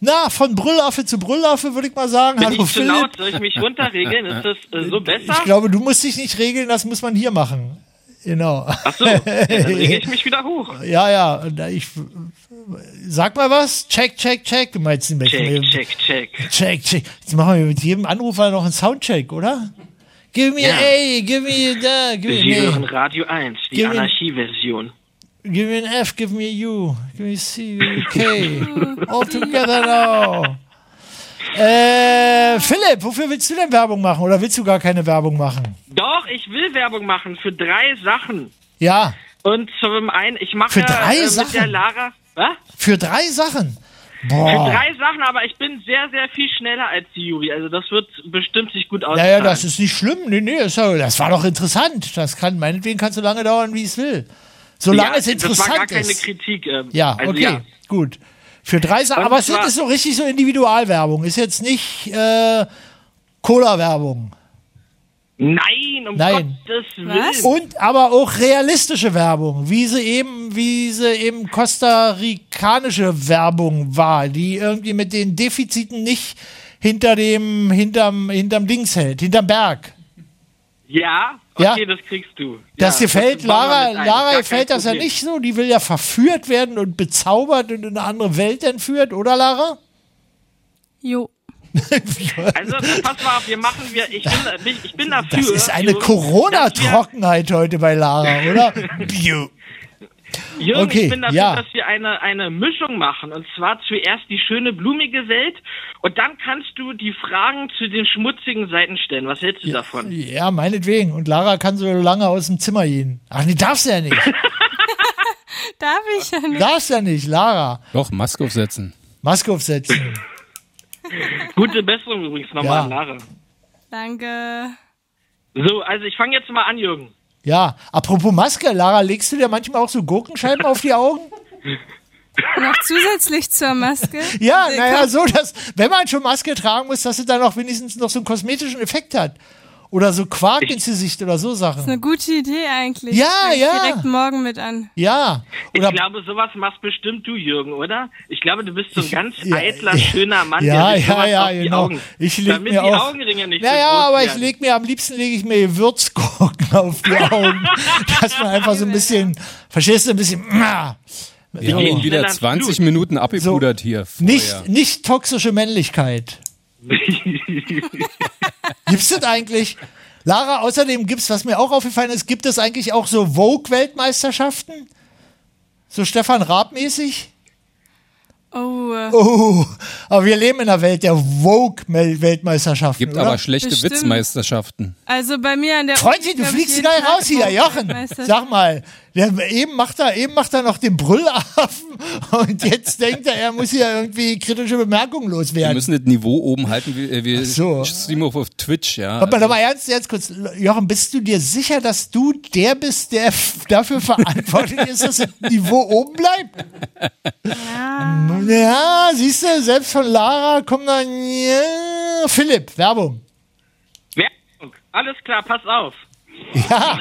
Na, von Brüllaffe zu Brüllaffe würde ich mal sagen. Bin Hallo ich zu Philipp. laut? Soll ich mich runterregeln? Ist das äh, so besser? Ich glaube, du musst dich nicht regeln, das muss man hier machen. Genau. Ach so, dann rege ich mich wieder hoch. Ja, ja. Ich, sag mal was. Check, check, check. Du meinst nicht Check, check, check. check, check. Jetzt machen wir mit jedem Anrufer noch einen Soundcheck, oder? Give me Ja. A, give me da, give me hören nee. Radio 1, die Anarchie-Version. Give me an F, give me a U, give me a C, give me a K. All together now. Äh, Philipp, wofür willst du denn Werbung machen? Oder willst du gar keine Werbung machen? Doch, ich will Werbung machen für drei Sachen. Ja, Und zum einen, ich mache Für drei äh, mit Sachen? der Lara. Was? für drei Sachen. Für Boah. drei Sachen, aber ich bin sehr, sehr viel schneller als die Juri. Also das wird bestimmt sich gut Ja, auszahlen. ja, das ist nicht schlimm. Nee, nee, ist das war doch interessant. Das kann, meinetwegen kann so lange dauern, wie es will. Solange ja, es Das war interessant gar keine ist. Kritik. Ähm, Ja, also, okay, Ja. gut. Für drei Sachen, aber es ist so richtig so Individualwerbung. Ist jetzt nicht äh, Cola-Werbung. Nein, um Nein. Gottes Willen. Und aber auch realistische Werbung, wie sie eben, wie sie eben kostarikanische Werbung war, die irgendwie mit den Defiziten nicht hinter dem, hinterm, hinterm Dings hält, hinterm Berg. Ja, Ja. okay, das kriegst du. Das ja, gefällt Lara. Lara gefällt das ja nicht so. Die will ja verführt werden und bezaubert und in eine andere Welt entführt, oder Lara? Jo. Also pass mal auf, wir machen wir. Ich bin, ich, ich bin dafür. Das ist eine Corona-Trockenheit heute bei Lara, oder? Bio. Jürgen, Okay, ich bin dafür, ja. dass wir eine, eine Mischung machen. Und zwar zuerst die schöne blumige Welt und dann kannst du die Fragen zu den schmutzigen Seiten stellen. Was hältst du davon? Ja, meinetwegen. Und Lara kann so lange aus dem Zimmer gehen. Ach, nee, darfst du ja nicht. Darf ich ja nicht. darfst ja nicht, Lara. Doch, Maske aufsetzen. Maske aufsetzen. Gute Besserung übrigens nochmal Ja. Lara. Danke. So, also ich fange jetzt mal an, Jürgen. Ja, apropos Maske, Lara, legst du dir manchmal auch so Gurkenscheiben auf die Augen? Noch zusätzlich zur Maske. Ja, naja, so, dass, wenn man schon Maske tragen muss, dass sie dann auch wenigstens noch so einen kosmetischen Effekt hat. Oder so Quark ins Gesicht oder so Das ist eine Sachen. gute Idee eigentlich. Ja, ich ja. Direkt morgen mit an. Ja. Ich Oder, glaube, sowas machst bestimmt du, Jürgen, oder? Ich glaube, du bist so ein ganz ja, eitler, schöner Mann, ja, der sich ja, sowas ja, auf die genau. Augen, Ich leg damit mir die auch. Augenringe nicht Ja, so ja, groß aber ich werden. leg mir am liebsten lege ich mir Gewürzgurken auf die Augen, dass man einfach so ein bisschen, verstehst du, ein bisschen, Wir so. haben ihn wieder Schneller ins 20 Blut. Minuten abgepudert hier. Vorher. nicht, nicht toxische Männlichkeit. Gibt's das eigentlich? Lara, außerdem gibt's, was mir auch aufgefallen ist, gibt es eigentlich auch so Vogue-Weltmeisterschaften? So Stefan Raab-mäßig? Oh, äh, Oh, aber wir leben in einer Welt der Vogue-Weltmeisterschaften. Gibt oder? aber schlechte Bestimmt. Witzmeisterschaften. also bei mir an der Freundchen, du fliegst jeden raus hier, Jochen. Sag mal, der, eben, macht er, eben macht er noch den Brüllaffen und jetzt denkt er, er muss hier irgendwie kritische Bemerkungen Wir loswerden. müssen das Niveau oben halten. Wir, wir so. streamen auf, auf Twitch, ja. Warte mal, doch mal ernst, jetzt kurz. Jochen, bist du dir sicher, dass du der bist, der dafür verantwortlich ist, dass das Niveau oben bleibt? Ja. Ja, siehst du, selbst von Lara kommt dann, ja, Philipp, Werbung. Werbung. Alles klar, pass auf. Ja,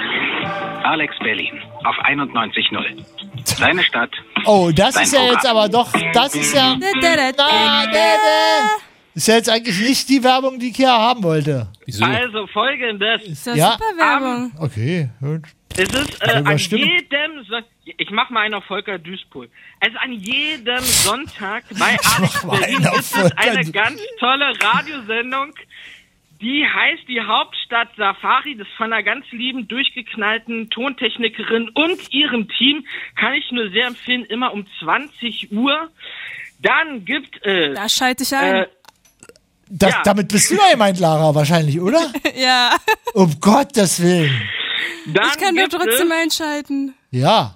Alex Berlin auf 91.0. Seine Stadt. oh, das ist ja jetzt Programm. aber doch, das ist ja, Da, da, da, na, da, da, da. ist ja jetzt eigentlich nicht die Werbung, die ich hier haben wollte. Wieso? Also folgendes. Ist doch Ja. super Werbung. Okay, gut. Es ist äh, Aber an jedem Son ich mach mal einen auf Volker Duisburg. Also an jedem Sonntag bei Alex Berlin ist es eine ganz tolle Radiosendung. Die heißt die Hauptstadt Safari. Das von einer ganz lieben, durchgeknallten Tontechnikerin und ihrem Team. Kann ich nur sehr empfehlen, immer um 20 Uhr. Dann gibt es. Da schalte ich ein. Äh, Das, Ja. Damit bist du ja gemeint, Lara, wahrscheinlich, oder? ja. Um Gottes Willen. dann Ich kann doch gibt trotzdem einschalten. Ja,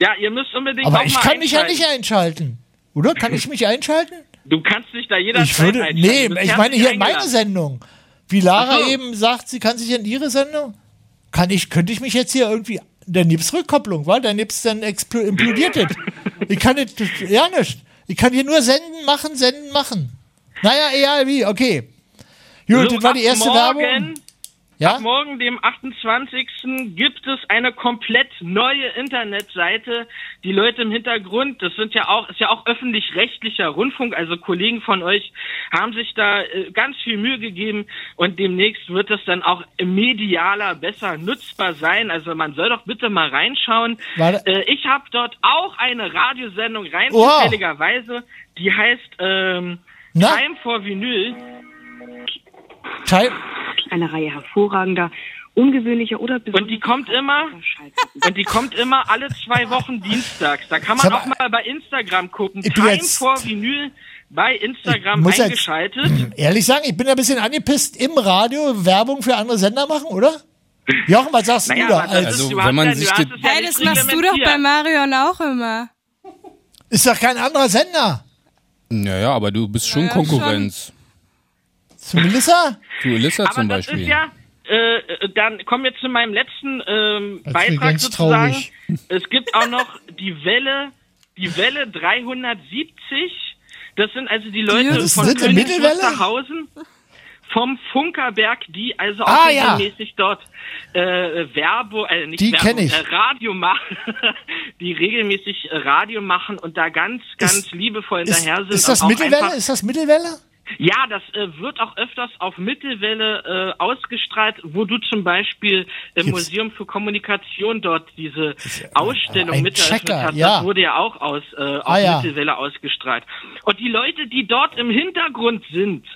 Ja, ihr müsst unbedingt aber auch ich kann mich ja nicht einschalten. Oder? Kann ich mich einschalten? Du kannst dich da jederzeit Ich würde, nee, ich meine hier meine. Sendung. Wie Lara so. eben sagt, sie kann sich in ihre Sendung. Kann ich, könnte ich mich jetzt hier irgendwie, dann gibt's Rückkopplung, weil dann gibt's dann implodiert es. Ich kann nicht, ja nicht. Ich kann hier nur senden, machen, senden, machen. Naja, egal wie, okay. Gut, So, das war die erste morgen, Werbung. Ja? Ab morgen, dem 28. gibt es eine komplett neue Internetseite. Die Leute im Hintergrund, das sind ja auch, ist ja auch öffentlich-rechtlicher Rundfunk, also Kollegen von euch haben sich da äh, ganz viel Mühe gegeben und demnächst wird das dann auch medialer besser nutzbar sein. Also man soll doch bitte mal reinschauen. Äh, ich habe dort auch eine Radiosendung rein, Wow. zufälligerweise, die heißt ähm, Na? Time for Vinyl. Teil Eine Reihe hervorragender, ungewöhnlicher oder Und die kommt immer, und die kommt immer alle zwei Wochen dienstags. Da kann man auch mal, bei Instagram gucken. ich bin Time jetzt- for Vinyl bei Instagram Ich muss jetzt- eingeschaltet. Ehrlich sagen, ich bin ein bisschen angepisst, im Radio Werbung für andere Sender machen, oder? Jochen, was sagst Naja, du da? das Also, überhaupt wenn man kein- sich du es ja Hey, das machst du doch bei. Marion auch immer. ist doch kein anderer Sender. Naja, aber du bist schon Ja, Konkurrenz. Zu Melissa? Du Elissa Aber zum das Beispiel. ist ja, äh, äh, dann kommen wir zu meinem letzten ähm, ist Beitrag ganz sozusagen. traurig. Es gibt auch noch die Welle, die Welle 370. Das sind also die Leute Das ist von? Wusterhausen vom Funkerberg, die also auch Ah, ja. regelmäßig dort äh, Werbe, äh, nicht Die Werbung, kenn ich. Äh, Radio machen, die regelmäßig Radio machen und da ganz, ganz Ist- liebevoll Ist, hinterher sind. ist das Mittelwelle? Ist das Mittelwelle? Ja, das äh, wird auch öfters auf Mittelwelle äh, ausgestrahlt, wo du zum Beispiel im Gibt's- Museum für Kommunikation dort diese Ausstellung ein mit Checker, hast. ja. Das wurde ja auch aus, äh, auf Ah, ja. Mittelwelle ausgestrahlt. Und die Leute, die dort im Hintergrund sind,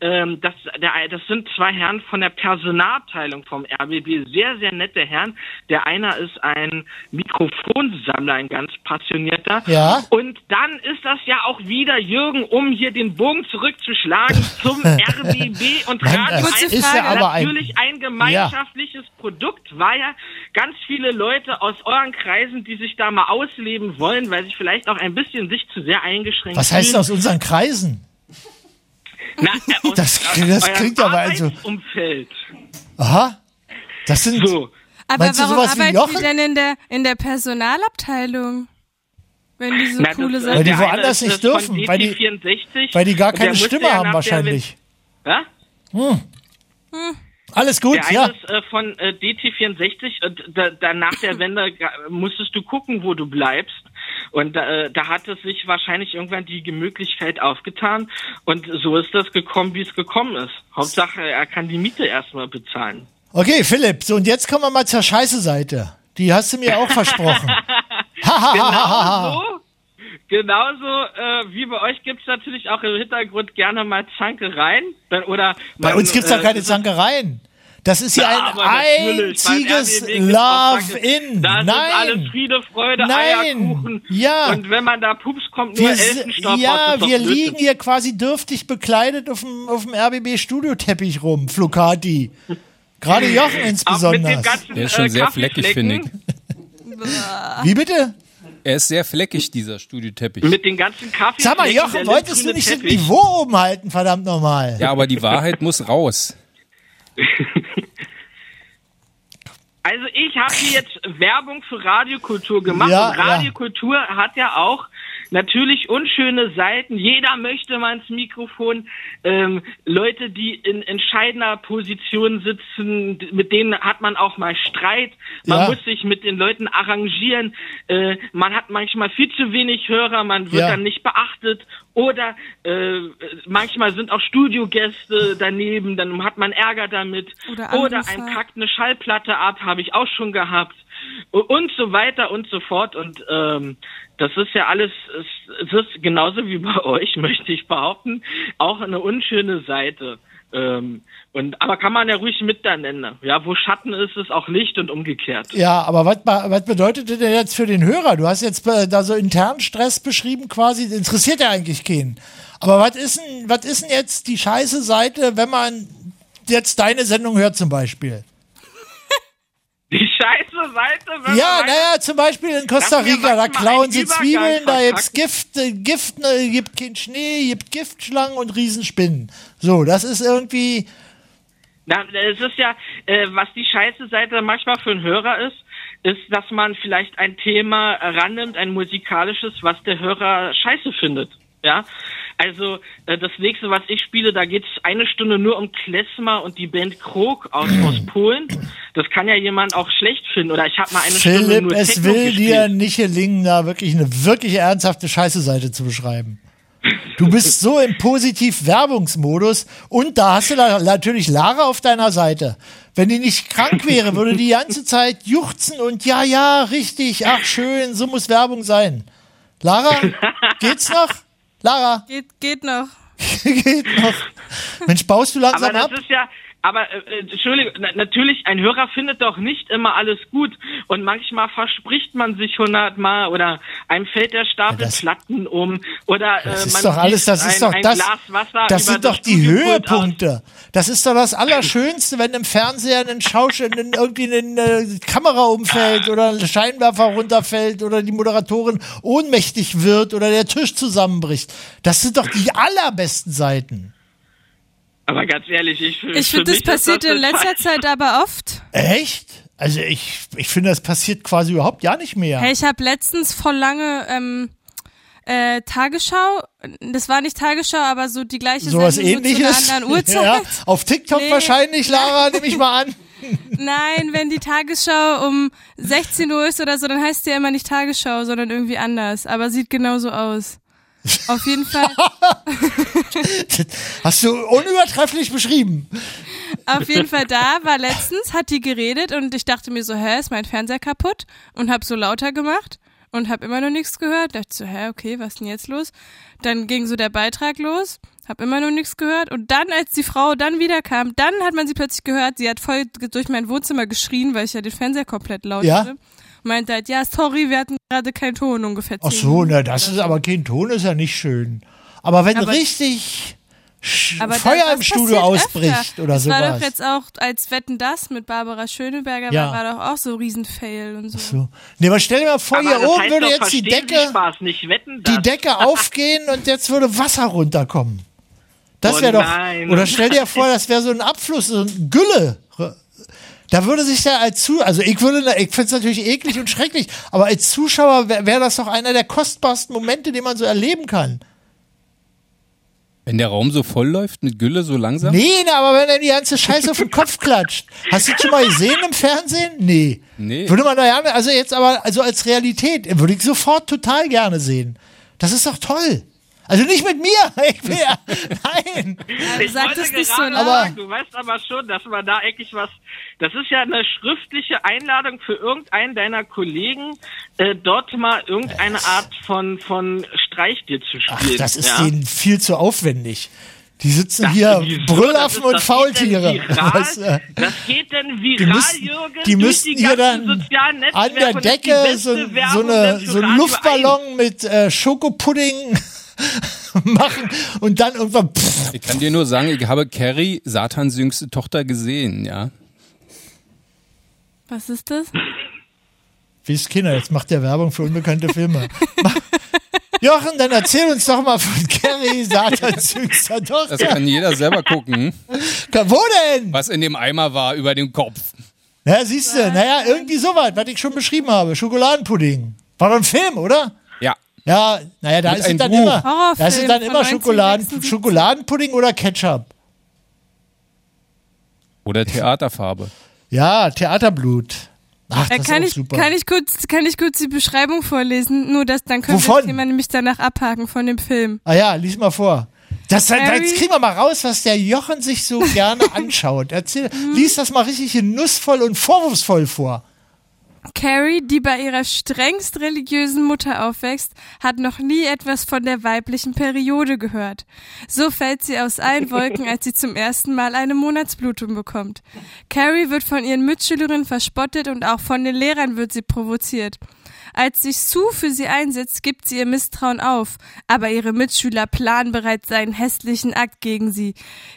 ähm, das, der, das sind zwei Herren von der Personalabteilung vom RBB, sehr, sehr nette Herren. Der eine ist ein Mikrofonsammler, ein ganz passionierter. Ja. Und dann ist das ja auch wieder, Jürgen, um hier den Bogen zurückzuschlagen zum RBB und Mann, Radio das 1. ist ja aber ein- natürlich ein, gemeinschaftliches Produkt, weil ja ganz viele Leute aus euren Kreisen, die sich da mal ausleben wollen, weil sie vielleicht auch ein bisschen sich zu sehr eingeschränkt Was heißt fühlen. aus unseren Kreisen? Na, äh, aus, Das- das klingt aber also- Arbeitsumfeld. Aha. Das sind. So. Aber Meinst du warum sowas arbeiten die denn in der, in der Personalabteilung? Wenn die so Na, das, coole äh, Sachen Weil die woanders nicht das dürfen, weil die- DT64 Weil die gar keine Stimme ja haben wahrscheinlich. Ja? Hm. Alles gut, der eine ja. ist äh, von äh, DT64 und da, da nach der Wende musstest du gucken, wo du bleibst. Und äh, da hat es sich wahrscheinlich irgendwann die Möglichkeit aufgetan. Und so ist das gekommen, wie es gekommen ist. Hauptsache, er kann die Miete erstmal bezahlen. Okay, Philipp, so und jetzt kommen wir mal zur Scheiße-Seite. Die hast du mir auch versprochen. Genauso, genauso äh, wie bei euch gibt's natürlich auch im Hintergrund gerne mal Zankereien. Oder Bei man, uns gibt's doch äh, keine Zankereien. Das ist hier Ja, ein einziges RBB gibt's auch Love Zanke- in. Da ist alles Nein. Friede, Freude, Nein. Eierkuchen. Ja. Und wenn man da pups kommt, nur Wir, Elfenstaub ja, wir Blödsinn. liegen hier quasi dürftig bekleidet auf dem, auf dem RBB-Studioteppich rum, Flocati. Gerade Jochen insbesondere. den Der ist schon äh, sehr fleckig, finde ich. Wie bitte? Er ist sehr fleckig, dieser Studioteppich. Mit den ganzen Kaffee. Sag mal, Jochen, wolltest du nicht das Niveau oben halten, verdammt nochmal? Ja, aber die Wahrheit muss raus. Also ich habe hier jetzt Werbung für Radiokultur gemacht Ja, und Radiokultur hat ja auch natürlich unschöne Seiten. Jeder möchte mal ins Mikrofon. Ähm, Leute, die in entscheidender Position sitzen, mit denen hat man auch mal Streit. Man Ja. muss sich mit den Leuten arrangieren. Äh, man hat manchmal viel zu wenig Hörer, man wird Ja. dann nicht beachtet. Oder äh, manchmal sind auch Studiogäste daneben, dann hat man Ärger damit. Oder Oder einem kackt eine Schallplatte ab, habe ich auch schon gehabt. Und so weiter und so fort. Und ähm, das ist ja alles, es, es ist genauso wie bei euch, möchte ich behaupten, auch eine unschöne Seite. Ähm, und aber kann man ja ruhig mit da nennen. Ja, wo Schatten ist, ist auch Licht und umgekehrt. Ja, aber was, was bedeutet denn jetzt für den Hörer? Du hast jetzt äh, da so internen Stress beschrieben quasi, interessiert ja eigentlich keinen. Aber was ist denn, was ist denn jetzt die scheiße Seite, wenn man jetzt deine Sendung hört zum Beispiel? Scheiße Seite, Ja, naja, zum Beispiel in Costa Rica, da klauen sie Zwiebeln, da gibt's. Gift, äh, Gift, äh, gibt kein Schnee, gibt Giftschlangen und Riesenspinnen. So, das ist irgendwie, Na, es ist ja, äh, was die scheiße Seite manchmal für einen Hörer ist, ist, dass man vielleicht ein Thema rannimmt, ein musikalisches, was der Hörer scheiße findet. Ja, also äh, das nächste, was ich spiele, da geht's eine Stunde nur um Klezmer und die Band Krog aus, aus Polen. Das kann ja jemand auch schlecht finden. Oder ich habe mal eine Stunde Philipp, nur es Techno will gespielt. dir nicht gelingen, da wirklich eine wirklich ernsthafte Scheiße-Seite zu beschreiben. Du bist so im Positiv-Werbungsmodus und da hast du da natürlich Lara auf deiner Seite. Wenn die nicht krank wäre, würde die ganze Zeit juchzen und ja, ja, richtig, ach schön, so muss Werbung sein. Lara, geht's noch? Lara, Geht, geht noch. geht noch. Mensch, baust du langsam Aber das ab? ist ja, aber äh, äh, Entschuldigung, na, natürlich, ein Hörer findet doch nicht immer alles gut und manchmal verspricht man sich hundertmal oder einem fällt der Stapel Platten um oder äh, Das ist man doch alles, das gießt ist ein, doch ein das. Glas Wasser Das sind doch die Höhepunkte. Das ist doch das Allerschönste, wenn im Fernseher ein Schauspiel irgendwie eine Kamera umfällt oder ein Scheinwerfer runterfällt oder die Moderatorin ohnmächtig wird oder der Tisch zusammenbricht. Das sind doch die allerbesten Seiten. Aber ganz ehrlich, ich, Ich finde, das passiert in letzter Zeit aber oft. Echt? Also ich, ich finde, das passiert quasi überhaupt ja nicht mehr. Hey, ich habe letztens voll lange ähm, äh, Tagesschau, das war nicht Tagesschau, aber so die gleiche Sowas Sendung ähnliches. einer anderen Uhrzeit. Ja, auf TikTok Nee. wahrscheinlich, Lara, nehme ich mal an. Nein, wenn die Tagesschau um 16 Uhr ist oder so, dann heißt die ja immer nicht Tagesschau, sondern irgendwie anders. Aber sieht genauso aus. Auf jeden Fall. Hast du unübertrefflich beschrieben. Auf jeden Fall da war letztens, hat die geredet und ich dachte mir so, hä, ist mein Fernseher kaputt? Und hab so lauter gemacht und hab immer noch nichts gehört. Dachte so, hä, okay, was ist denn jetzt los? Dann ging so der Beitrag los, hab immer noch nichts gehört und dann, als die Frau dann wieder kam, dann hat man sie plötzlich gehört, sie hat voll durch mein Wohnzimmer geschrien, weil ich ja den Fernseher komplett laut Ja? hatte. Meinte halt, ja, sorry, wir hatten gerade keinen Ton, ungefähr Ach so, na, das ist aber kein Ton, ist ja nicht schön. Aber wenn Aber- richtig Sch- Aber Feuer das im Studio ausbricht öfter. oder das war sowas. doch jetzt auch, als Wetten das mit Barbara Schöneberger Ja. war, war doch auch so Riesenfail und so. so. Nee, aber stell dir mal vor, Aber hier oben heißt würde doch, jetzt die Decke, Spaß, nicht wetten, die. Decke aufgehen und jetzt würde Wasser runterkommen. Das Oh wäre doch. nein. Oder stell dir vor, das wäre so ein Abfluss, so ein Gülle. Da würde sich der als zu, also ich würde, ich finde es natürlich eklig und schrecklich, aber als Zuschauer wäre wär das doch einer der kostbarsten Momente, den man so erleben kann. Wenn der Raum so voll läuft mit Gülle so langsam? Nee, na, aber wenn er die ganze Scheiße auf den Kopf klatscht. Hast du das schon mal gesehen im Fernsehen? Nee. Nee. Würde man da ja, also jetzt aber, also als Realität, würde ich sofort total gerne sehen. Das ist doch toll. Also nicht mit mir. Ich will ja, nein. Ich sag das nicht so sagen, du weißt aber schon, dass man da eigentlich was, das ist ja eine schriftliche Einladung für irgendeinen deiner Kollegen, äh, dort mal irgendeine Art von, von Streich dir zu Ach, spielen. das ist ja? denen viel zu aufwendig. Die sitzen Das- hier, wieso? Brüllaffen Das und ist- das geht denn Faultiere. viral? Was, äh, Das geht denn die viral, müssten, Jürgen, die müssten die hier ganzen dann sozialen an Netzwerke der das die Decke beste so, so, eine, so einen Luftballon mit äh, Schokopudding machen und dann irgendwann pff, Ich kann dir nur sagen, ich habe Carrie, Satans jüngste Tochter, gesehen, ja. Was ist das? Wie ist Kinder? Jetzt macht der Werbung für unbekannte Filme. Jochen, dann erzähl uns doch mal von Carrie, Satans jüngster Tochter. Das kann jeder selber gucken, Wo denn? was in dem Eimer war über dem Kopf. Ja, siehst du, naja, irgendwie sowas, was ich schon beschrieben habe. Schokoladenpudding. War doch ein Film, oder? Ja. Ja, naja, da Mit ist es dann Buch. immer, da ist es dann immer Schokoladen, 1976. Schokoladenpudding oder Ketchup. Oder Theaterfarbe. Ja, Theaterblut. Ach, Äh, das kann, ist ich, super. kann, ich kurz, kann ich kurz die Beschreibung vorlesen? Nur das, dann könnte Thema nämlich danach abhaken von dem Film. ah ja, lies mal vor. Das, Harry? jetzt kriegen wir mal raus, was der Jochen sich so gerne anschaut. Erzähl, lies das mal richtig genussvoll und vorwurfsvoll vor. Carrie, die bei ihrer strengst religiösen Mutter aufwächst, hat noch nie etwas von der weiblichen Periode gehört. So fällt sie aus allen Wolken, als sie zum ersten Mal eine Monatsblutung bekommt. Carrie wird von ihren Mitschülerinnen verspottet und auch von den Lehrern wird sie provoziert. Als sich Sue für sie einsetzt, gibt sie ihr Misstrauen auf, aber ihre Mitschüler planen bereits einen hässlichen Akt gegen sie.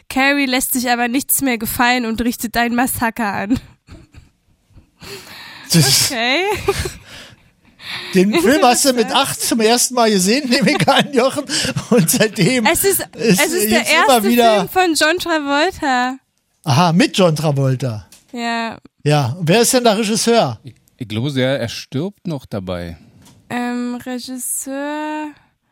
Carrie lässt sich aber nichts mehr gefallen und richtet ein Massaker an. Okay. Den Film hast du mit acht zum ersten Mal gesehen, nehme ich an, Jochen. Und seitdem Es ist, es ist der erste wieder. Film von John Travolta. Aha, mit John Travolta. Ja, Ja, wer ist denn der Regisseur? Ich glaube, er, er stirbt noch dabei. ähm, Regisseur.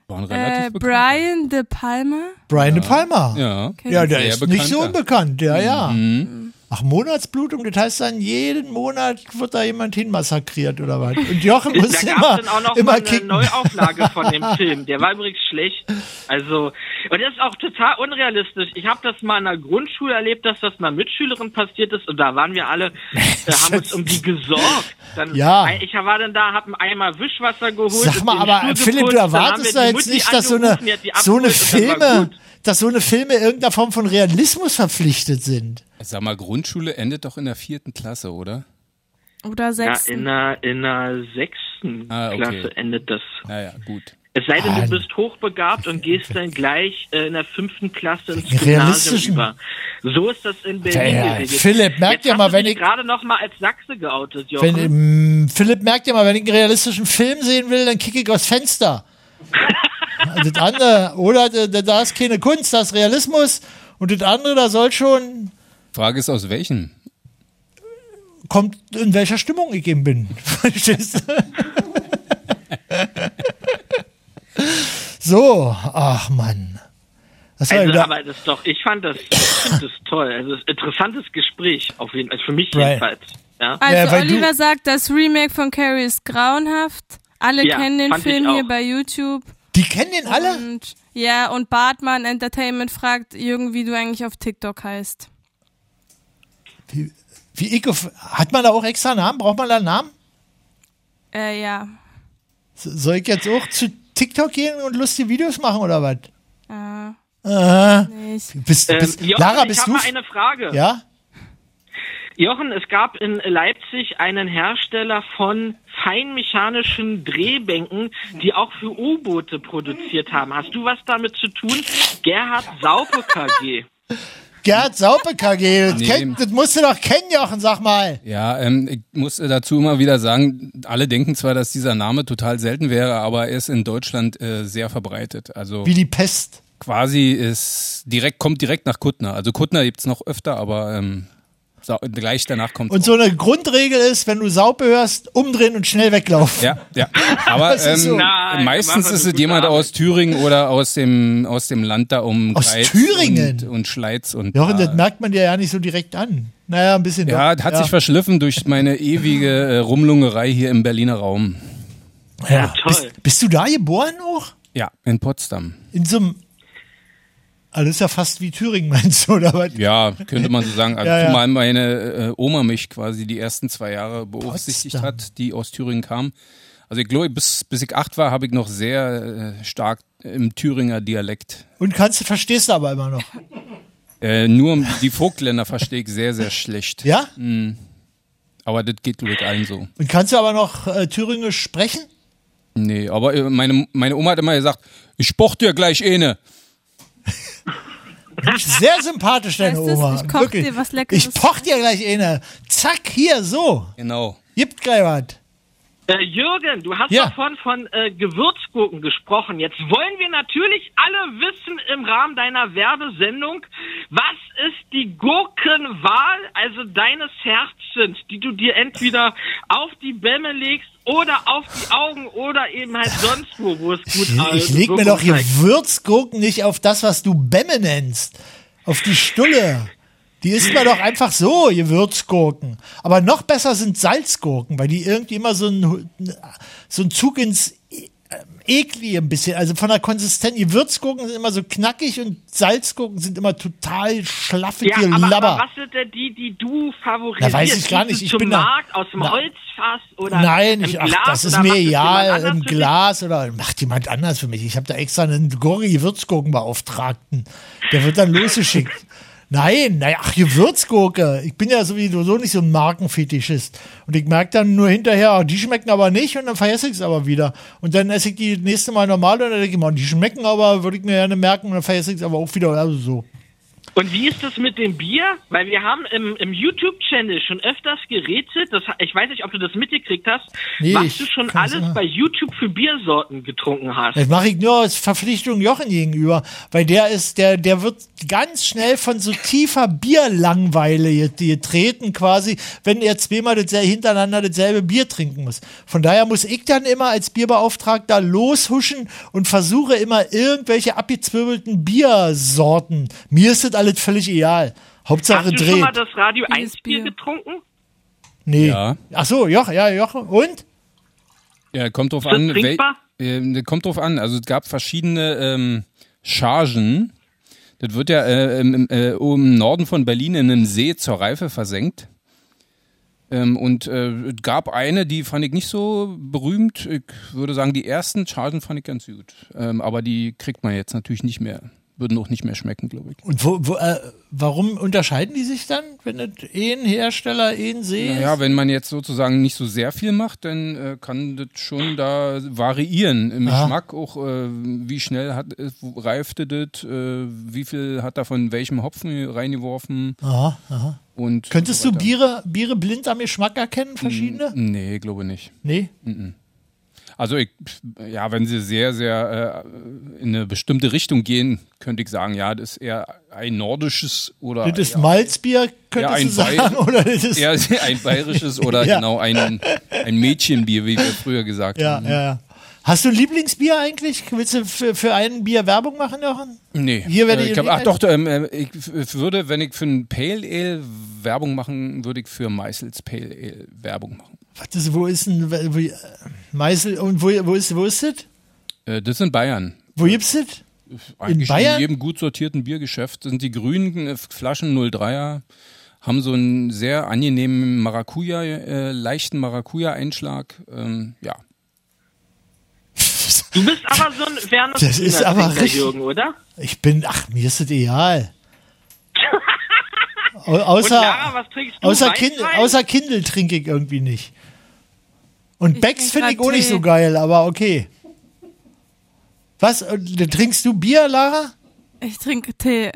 Waren Äh. Brian De Palma. Brian De Palma. Ja. Ja, der Sehr ist nicht so unbekannt, ja, ja. Mhm. Ach, Monatsblutung, das heißt dann, jeden Monat wird da jemand hinmassakriert oder was? Und Jochen muss da immer, dann auch noch immer mal eine kicken. Neuauflage von dem Film. Der war übrigens schlecht. Also, und das ist auch total unrealistisch. Ich habe das mal in der Grundschule erlebt, dass das einer Mitschülerin passiert ist und da waren wir alle, äh, haben uns um die gesorgt. Dann, Ja. Ich war dann da, hab einen Eimer Wischwasser geholt. Sag mal, aber Stuhl Philipp, du geputzt, haben erwartest da jetzt nicht, dass so eine, so eine Filme, dass so eine Filme irgendeiner Form von Realismus verpflichtet sind. Sag mal, Grundschule endet doch in der vierten Klasse, oder? Oder Ja, sechs. in der, in der sechsten Ah, okay. Klasse endet das. Naja, gut. Es sei denn, Ah, du bist hochbegabt und gehst dann gleich äh, in der fünften Klasse ins Gymnasium über. So ist das in Berlin Ja, ja. Philipp, merkt hast mal, wenn ich- gerade noch mal als Sachse geoutet, Jochen. Wenn, ähm, Philipp merkt ja mal, wenn ich einen realistischen Film sehen will, dann kicke ich aufs Fenster. das andere, oder da, da- da ist keine Kunst, da ist Realismus. Und das andere, da soll schon, Frage ist, aus welchem? kommt in welcher Stimmung ich eben bin. Verstehst du? so, ach Mann. Das also, aber das ist doch, ich fand das, ich find das toll. Also, es ist ein interessantes Gespräch, auf jeden Fall. Also für mich Brian. jedenfalls. Ja? Also Ja, Oliver sagt, das Remake von Carrie ist grauenhaft. Alle Ja, kennen den Film hier bei YouTube. die kennen den alle? Und ja, und Bartmann Entertainment fragt Jürgen, wie du eigentlich auf TikTok heißt. Wie ich, auf- hat man da auch extra Namen? Braucht man da einen Namen? Äh, ja. Soll ich jetzt auch zu TikTok gehen und lustige Videos machen oder was? Äh, Äh, nicht. bist, Ähm, bist, Jochen, Lara, ich bist habe du? mal eine Frage. Ja? Jochen, es gab in Leipzig einen Hersteller von feinmechanischen Drehbänken, die auch für U-Boote produziert haben. Hast du was damit zu tun? Gerhard Saupe KG. Gerd Saupe KG, das, Nee. kennt, das musst du doch kennen, Jochen, sag mal. Ja, ähm, ich muss dazu immer wieder sagen, alle denken zwar, dass dieser Name total selten wäre, aber er ist in Deutschland äh, sehr verbreitet. Also Wie die Pest. quasi ist direkt, kommt direkt nach Kuttner. Also Kuttner gibt's noch öfter, aber ähm, Sau- gleich danach kommt Und so eine Grundregel ist, wenn du Saupe hörst, umdrehen und schnell weglaufen. Ja, ja. Aber ähm, so. Nein, meistens ist es jemand Arbeit. aus Thüringen oder aus dem aus dem Land da um Aus Greiz Thüringen? und, und Schleiz und Jochen, äh, das merkt man dir ja nicht so direkt an. Naja, ein bisschen. ja, doch. hat sich verschliffen durch meine ewige äh, Rumlungerei hier im Berliner Raum. ja. toll. Bist, bist du da geboren auch? Ja, in Potsdam. In so einem. Alles ja fast wie Thüringen, meinst du, oder was? Ja, könnte man so sagen. Also Ja, ja. zumal meine äh, Oma mich quasi die ersten zwei Jahre beaufsichtigt Potsdam. hat, die aus Thüringen kam. Also ich glaube, bis, bis ich acht war, habe ich noch sehr äh, stark im Thüringer Dialekt. Und kannst du, verstehst du aber immer noch. Äh, nur die Vogtländer verstehe ich sehr, sehr schlecht. Ja? Aber das geht glaube ich allen so. Und kannst du aber noch äh, Thüringisch sprechen? Nee, aber äh, meine, meine Oma hat immer gesagt, ich poch dir gleich eine. Sehr sympathisch, deine Weißt? Oma. Ich koch Wirklich. dir was Leckeres. Ich poch dir gleich eine. Zack, hier, so. Genau. Gibt gleich was. Äh, Jürgen, du hast Ja. davon von äh, Gewürzgurken gesprochen. Jetzt wollen wir natürlich alle wissen im Rahmen deiner Werbesendung, was ist die Gurkenwahl, also deines Herzens, die du dir entweder auf die Bämme legst oder auf die Augen oder eben halt sonst wo, wo es gut Ich, ich leg mir Wirkung doch hier zeigt. Würzgurken nicht auf das, was du Bämme nennst. Auf die Stulle. Die isst man doch einfach so, Gewürzgurken. Aber noch besser sind Salzgurken, weil die irgendwie immer so ein, so ein Zug ins eklig ein bisschen, also von der Konsistenz. Gewürzgurken sind immer so knackig und Salzgurken sind immer total schlaffig Ja, aber, Labber. aber was sind denn die, die du favorisierst? Na, weiß ich gar nicht. Ich bin zum da- Markt aus dem Na- Holzfass oder Nein, ich, ach, Glas das ist mir egal. Im? Glas oder macht jemand anders für mich. Ich habe da extra einen Gurri-Gewürzgurkenbeauftragten. Der wird dann losgeschickt. Nein, naja, ach, Gewürzgurke. Ich bin ja sowieso nicht so ein Markenfetischist. Und ich merke dann nur hinterher, ach, die schmecken aber nicht und dann vergesse ich es aber wieder. Und dann esse ich die nächste Mal normal und dann denke ich mal, die schmecken aber, würde ich mir gerne merken und dann vergesse ich es aber auch wieder. Also so. Und wie ist das mit dem Bier? Weil wir haben im, im YouTube-Channel schon öfters gerätselt. Das, ich weiß nicht, ob du das mitgekriegt hast, Nee, was du schon alles immer. bei YouTube für Biersorten getrunken hast. Das mache ich nur aus Verpflichtung Jochen gegenüber, weil der ist, der, der wird ganz schnell von so tiefer Bierlangweile get- getreten quasi, wenn er zweimal dasselbe, hintereinander dasselbe Bier trinken muss. Von daher muss ich dann immer als Bierbeauftragter loshuschen und versuche immer irgendwelche abgezwirbelten Biersorten. Mir ist das alles völlig egal. Hauptsache Hast du schon mal dreht. das Radio 1 Bier getrunken? Nee. Ja. Ach so, Jochen, ja, Jochen. Und? Ja, kommt drauf an. wel- trinkbar? ähm, kommt drauf an. Also es gab verschiedene ähm, Chargen. Das wird ja äh, im, äh, im Norden von Berlin in einem See zur Reife versenkt. Ähm, und äh, es gab eine, die fand ich nicht so berühmt. Ich würde sagen, die ersten Chargen fand ich ganz gut. Ähm, aber die kriegt man jetzt natürlich nicht mehr. Würden auch nicht mehr schmecken, glaube ich. Und wo, wo, äh, warum unterscheiden die sich dann, wenn eh ein Hersteller, ein See ist? Naja, wenn man jetzt sozusagen nicht so sehr viel macht, dann äh, kann das schon da variieren im Aha. Geschmack auch, äh, wie schnell hat, äh, reifte das, äh, wie viel hat da von welchem Hopfen reingeworfen Aha, aha. und Könntest so du. Biere, Biere blind am Geschmack erkennen, verschiedene? Nee, glaube nicht. Nee? Mhm. Also ich, ja, wenn sie sehr, sehr äh, in eine bestimmte Richtung gehen, könnte ich sagen, ja, das ist eher ein nordisches oder Das ist Malzbier, könntest du sagen? Oder das ist, eher ein bayerisches oder Ja. genau ein, ein Mädchenbier, wie wir früher gesagt ja, haben. ja, ja. Hast du ein Lieblingsbier eigentlich? Willst du für, für ein Bier Werbung machen, Jochen? Nee. Hier werde äh, ich- ich glaub, ach doch, ähm, äh, ich würde, wenn ich für ein Pale Ale Werbung machen, würde ich für Meißels Pale Ale Werbung machen. Was ist, wo ist denn, wo, äh, Meißel, und wo, wo ist, wo ist das? Äh, das ist in Bayern. Wo gibt's das? Eigentlich Bayern? in jedem gut sortierten Biergeschäft sind die grünen äh, Flaschen 03er, haben so einen sehr angenehmen Maracuja, äh, leichten Maracuja-Einschlag. Ähm, ja. Du bist aber so ein Werner Das ist aber Trinker, richtig- Jürgen, oder? Ich bin, ach, mir ist das egal. Au- außer, Lara, was trinkst du? außer, kind, außer Kindle trinke ich irgendwie nicht. Und Becks trink finde ich auch nicht so geil, aber okay. Was? Und, trinkst du Bier, Lara? Ich trinke Tee.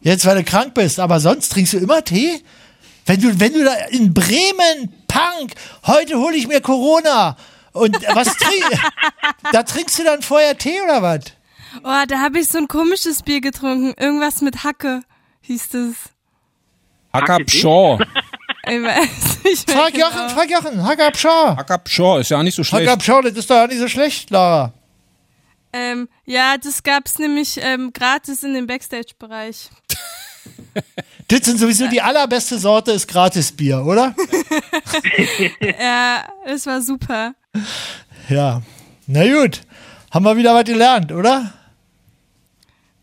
Jetzt, weil du krank bist, aber sonst trinkst du immer Tee? Wenn du, wenn du da in Bremen, Punk, heute hole ich mir Corona. Und was trinkst Da trinkst du dann vorher Tee oder was? Oh, da habe ich so ein komisches Bier getrunken. Irgendwas mit Hacke hieß das. Hackabschor. Ich weiß nicht Frag genau. Jochen, frag Jochen, Hackabschau. Hackabschor ist ja nicht so schlecht. Hackabschau, das ist doch auch nicht so schlecht, Lara. Ähm, ja, das gab's nämlich ähm, gratis in dem Backstage-Bereich. Das sind sowieso die allerbeste Sorte, ist Gratisbier, oder? ja, es war super. Ja. Na gut. Haben wir wieder was gelernt, oder?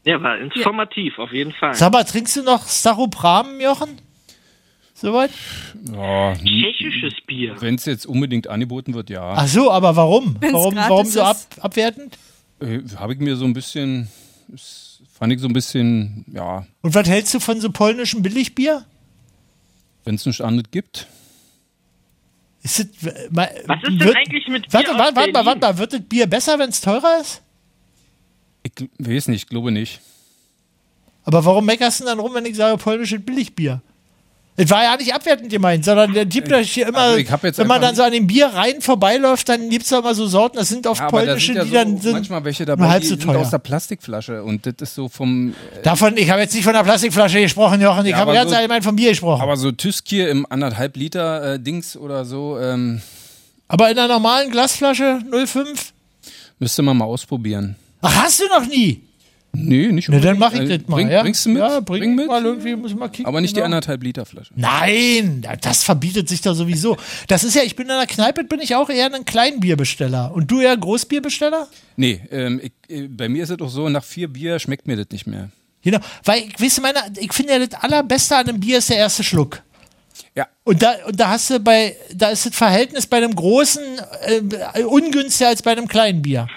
Ja, war informativ, auf jeden Fall. Sag mal, trinkst du noch Staropram, Jochen? Soweit? Ja, Tschechisches Bier. Wenn es jetzt unbedingt angeboten wird, ja. Ach so, aber warum? Wenn's Warum, warum so ab, abwertend? Äh, Habe ich mir so ein bisschen, fand ich so ein bisschen, ja, Und was hältst du von so polnischem Billigbier? wenn es nichts anderes gibt. Ist das, mal, Was ist denn eigentlich mit Bier Warte, warte, warte, mal, warte mal. Wird das Bier besser, wenn es teurer ist? Ich weiß nicht, glaube nicht. Aber warum meckerst du denn dann rum, wenn ich sage polnisches Billigbier? Das war ja nicht abwertend gemeint, sondern der gibt euch hier immer, Also wenn man dann so an den Bier rein vorbeiläuft, dann gibt es da immer so Sorten, das sind oft Ja, aber da polnische, sind ja die so dann sind manchmal welche dabei, halb die so sind teuer. aus der Plastikflasche und das ist so vom. äh, Davon, ich habe jetzt nicht von der Plastikflasche gesprochen, Jochen, ich Ja, habe aber ganz so- allgemein vom Bier gesprochen. Aber, Aber so Tüskier im anderthalb Liter äh, Dings oder so, ähm, in einer normalen Glasflasche 05? müsste man mal ausprobieren. Ach, hast du noch nie? Nee, nicht Na, dann unbedingt. mach ich Äh, das mal. Bring, ja? Bringst du mit? Ja, bring, bring mit. mal irgendwie, muss mal kicken. Aber nicht die genau. anderthalb Liter Flasche. Nein, das verbietet sich doch sowieso. Das ist ja, ich bin in der Kneipe, bin ich auch eher ein Kleinbierbesteller. Und du eher Großbierbesteller? Nee, ähm, ich, äh, bei mir ist es doch so, nach vier Bier schmeckt mir das nicht mehr. Genau, weil, ich, weißt du, meine, ich finde ja, das Allerbeste an einem Bier ist der erste Schluck. Ja. Und da, und da hast du bei, da ist das Verhältnis bei einem großen äh, ungünstiger als bei einem kleinen Bier.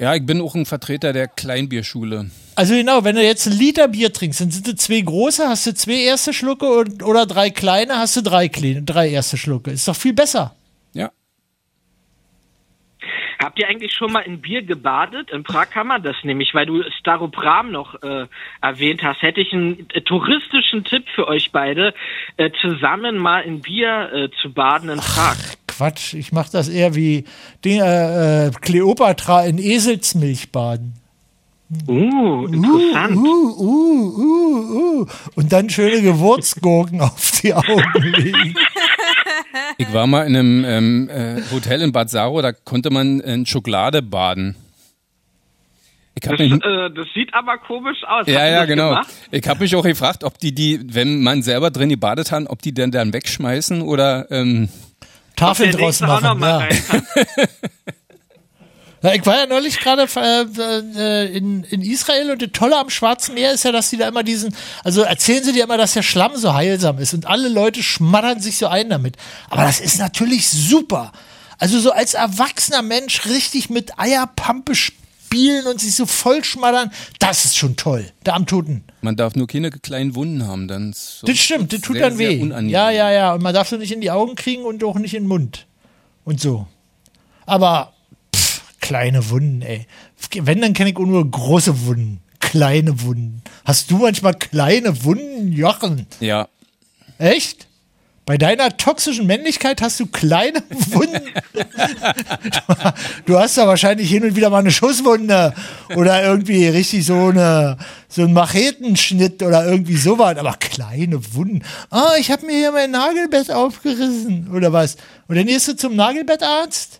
Ja, ich bin auch ein Vertreter der Kleinbierschule. Also genau, wenn du jetzt ein Liter Bier trinkst, dann sind es zwei große, hast du zwei erste Schlucke und, oder drei kleine, hast du drei kleine, drei erste Schlucke. Ist doch viel besser. Ja. Habt ihr eigentlich schon mal in Bier gebadet? In Prag kann man das nämlich, weil du Staropram noch äh, erwähnt hast. Hätte ich einen äh, touristischen Tipp für euch beide, äh, zusammen mal in Bier äh, zu baden in Prag. Quatsch, ich mache das eher wie die, äh, äh, Kleopatra in Eselsmilch baden. Uh, interessant. Uh, uh, uh, uh, uh. Und dann schöne Gewürzgurken auf die Augen legen. Ich war mal in einem ähm, äh, Hotel in Bad Saro, da konnte man in Schokolade baden. Das, mich, äh, das sieht aber komisch aus. Ja, ja, genau. gemacht? Ich habe mich auch gefragt, ob die die, wenn man selber drin gebadet hat, ob die denn dann wegschmeißen oder ähm, Tafeln draus machen. Ja. Ja, ich war ja neulich gerade äh, äh, in, in Israel und das Tolle am Schwarzen Meer ist ja, dass die da immer diesen, also erzählen sie dir immer, dass der Schlamm so heilsam ist und alle Leute schmattern sich so ein damit. Aber das ist natürlich super. Also so als erwachsener Mensch richtig mit Eierpampe spielen und sich so voll schmattern, das ist schon toll. Da am Toten. man darf nur keine kleinen Wunden haben, dann so Das stimmt, das tut sehr, dann weh. Ja, ja, ja. Und man darf es nicht in die Augen kriegen und auch nicht in den Mund. Und so. Aber pff, kleine Wunden, ey. Wenn, dann kenne ich auch nur große Wunden. Kleine Wunden. Hast du manchmal kleine Wunden, Jochen? Ja, Echt? Bei deiner toxischen Männlichkeit hast du kleine Wunden. du hast da wahrscheinlich hin und wieder mal eine Schusswunde oder irgendwie richtig so eine so ein Machetenschnitt oder irgendwie sowas, aber kleine Wunden. Ah, ich habe mir hier mein Nagelbett aufgerissen oder was? Und dann gehst du zum Nagelbettarzt?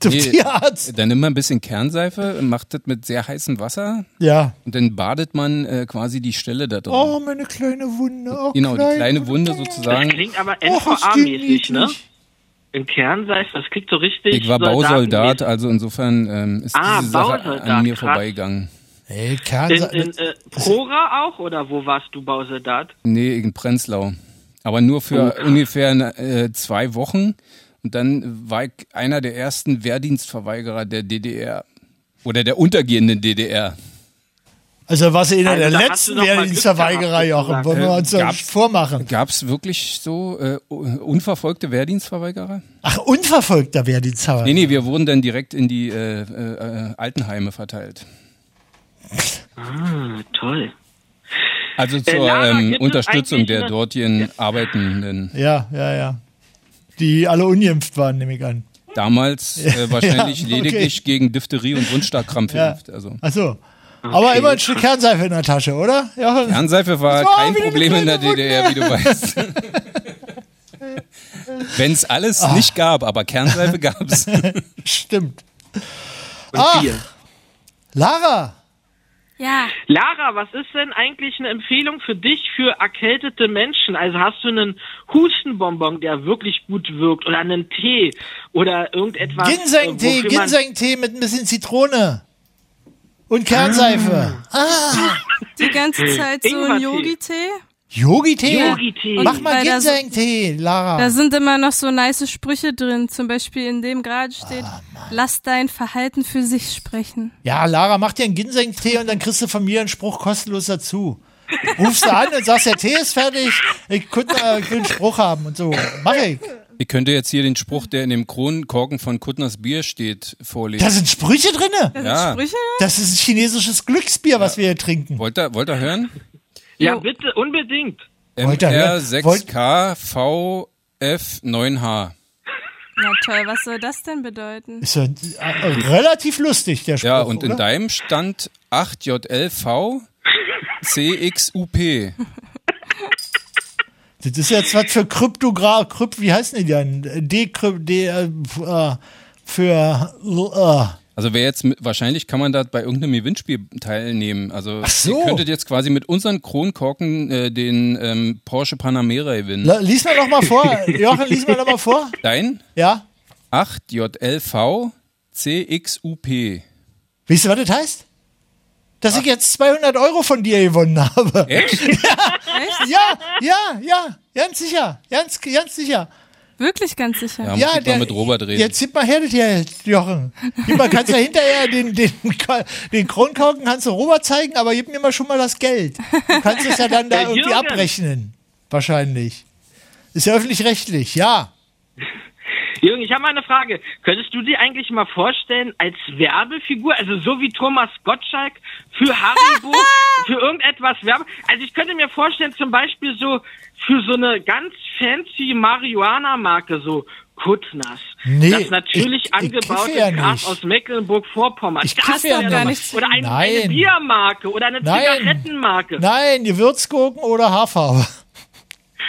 Zum Nee, Tierarzt? Dann nimmt man ein bisschen Kernseife, macht das mit sehr heißem Wasser Ja. und dann badet man äh, quasi die Stelle da drin. Oh, meine kleine Wunde. Oh, genau, die kleine Wunde Das sozusagen. klingt aber Oh, NVA-mäßig, ne? In Kernseife, das klingt so richtig. Ich war. Bausoldat, also insofern ähm, ist Ah, diese Sache Bausoldat, an mir krass. vorbeigegangen. Ey, In, Kernse in äh, Prora auch oder wo warst du Bausoldat? Nee, in Prenzlau. Aber nur für Oh. ungefähr äh, zwei Wochen. Und dann war ich einer der ersten Wehrdienstverweigerer der DDR. Oder der untergehenden DDR. Also du einer Also der letzten Wehrdienstverweigerer, Jochen. Wollen wir Äh, uns gab's- vormachen? Gab es wirklich so äh, unverfolgte Wehrdienstverweigerer? Ach, unverfolgter Wehrdienstverweigerer. Nee, nee, wir wurden dann direkt in die äh, äh, Altenheime verteilt. Ah, toll. Also zur Lara, ähm, Unterstützung der dortigen Arbeitenden. Ja, ja, ja. Die alle ungeimpft waren, nehme ich an. Damals äh, wahrscheinlich Ja, okay. lediglich gegen Diphtherie und Wundstarkrampf Ja. geimpft. Also. Ach so. Aber immer ein Stück Kernseife in der Tasche, oder? Jochen? Kernseife war war kein Problem in der DDR, wie du weißt. Wenn es alles nicht gab, aber Kernseife gab's. Stimmt. Und Ach. Bier. Lara, Ja, Lara, was ist denn eigentlich eine Empfehlung für dich für erkältete Menschen? Also hast du einen Hustenbonbon, der wirklich gut wirkt oder einen Tee oder irgendetwas? Ginseng-Tee, äh, Ginseng-Tee mit ein bisschen Zitrone. Und Kernseife. Ah, die ganze Zeit so ein. Yogi-Tee. Yogi-Tee? Yogi-Tee. Mach mal Ginseng-Tee, Lara. Da sind immer noch so nice Sprüche drin, zum Beispiel in dem gerade steht, Ah, lass dein Verhalten für sich sprechen. Ja, Lara, mach dir einen Ginseng-Tee und dann kriegst du von mir einen Spruch kostenlos dazu. Rufst du an und sagst, der Tee ist fertig, ich, könnte, äh, einen Spruch haben und so. Mach ich. Ich könnte jetzt hier den Spruch, der in dem Kronenkorken von Kuttners Bier steht, vorlesen. Da sind Sprüche drinne. Da Ja. sind Sprüche? Das ist ein chinesisches Glücksbier, was wir hier trinken. Wollt ihr, wollt ihr hören? Ja, Jo. bitte, unbedingt. Wollt ihr hören? MR6K VF9H. Na toll, was soll das denn bedeuten? Ist ja äh, relativ lustig, der Spruch, Ja, und in oder? deinem stand 8JLV CXUP. Das ist jetzt was für Kryptogra, Krypt, wie heißen die denn? Dekrypt, de, äh, äh, für, äh, Also wer jetzt, mit, wahrscheinlich kann man da bei irgendeinem Gewinnspiel teilnehmen. Also Ach so. ihr könntet jetzt quasi mit unseren Kronkorken äh, den ähm, Porsche Panamera gewinnen. La- lies mal noch mal vor. Jochen, lies mal noch mal vor. Dein Ja? 8JLV CXUP. Weißt du, was das heißt? Dass ich jetzt 200 Euro von dir gewonnen habe. Echt? Ja, ja, ja, ganz sicher, ganz, ganz sicher. Wirklich ganz sicher. Ja, ich mal mit Robert reden. Jetzt gib mal her das Geld, Jochen. Gib mal, kannst ja hinterher den, den, den Kronkorken kannst du Robert zeigen, aber gib mir mal schon mal das Geld. Du kannst es ja dann da irgendwie abrechnen. Wahrscheinlich. Ist ja öffentlich-rechtlich, ja. Jürgen, ich habe mal eine Frage. Könntest du dir eigentlich mal vorstellen, als Werbefigur, also so wie Thomas Gottschalk für Haribo, für irgendetwas Werbe? Also ich könnte mir vorstellen, zum Beispiel so für so eine ganz fancy Marihuana-Marke, so Kuttners. Nee, das natürlich ich- ich angebaute ja Gras aus Mecklenburg-Vorpommern. Ich Das ja gar nicht. Oder eine, eine. Biermarke oder eine Nein. Zigarettenmarke. Nein, Gewürzgurken oder Haarfarbe.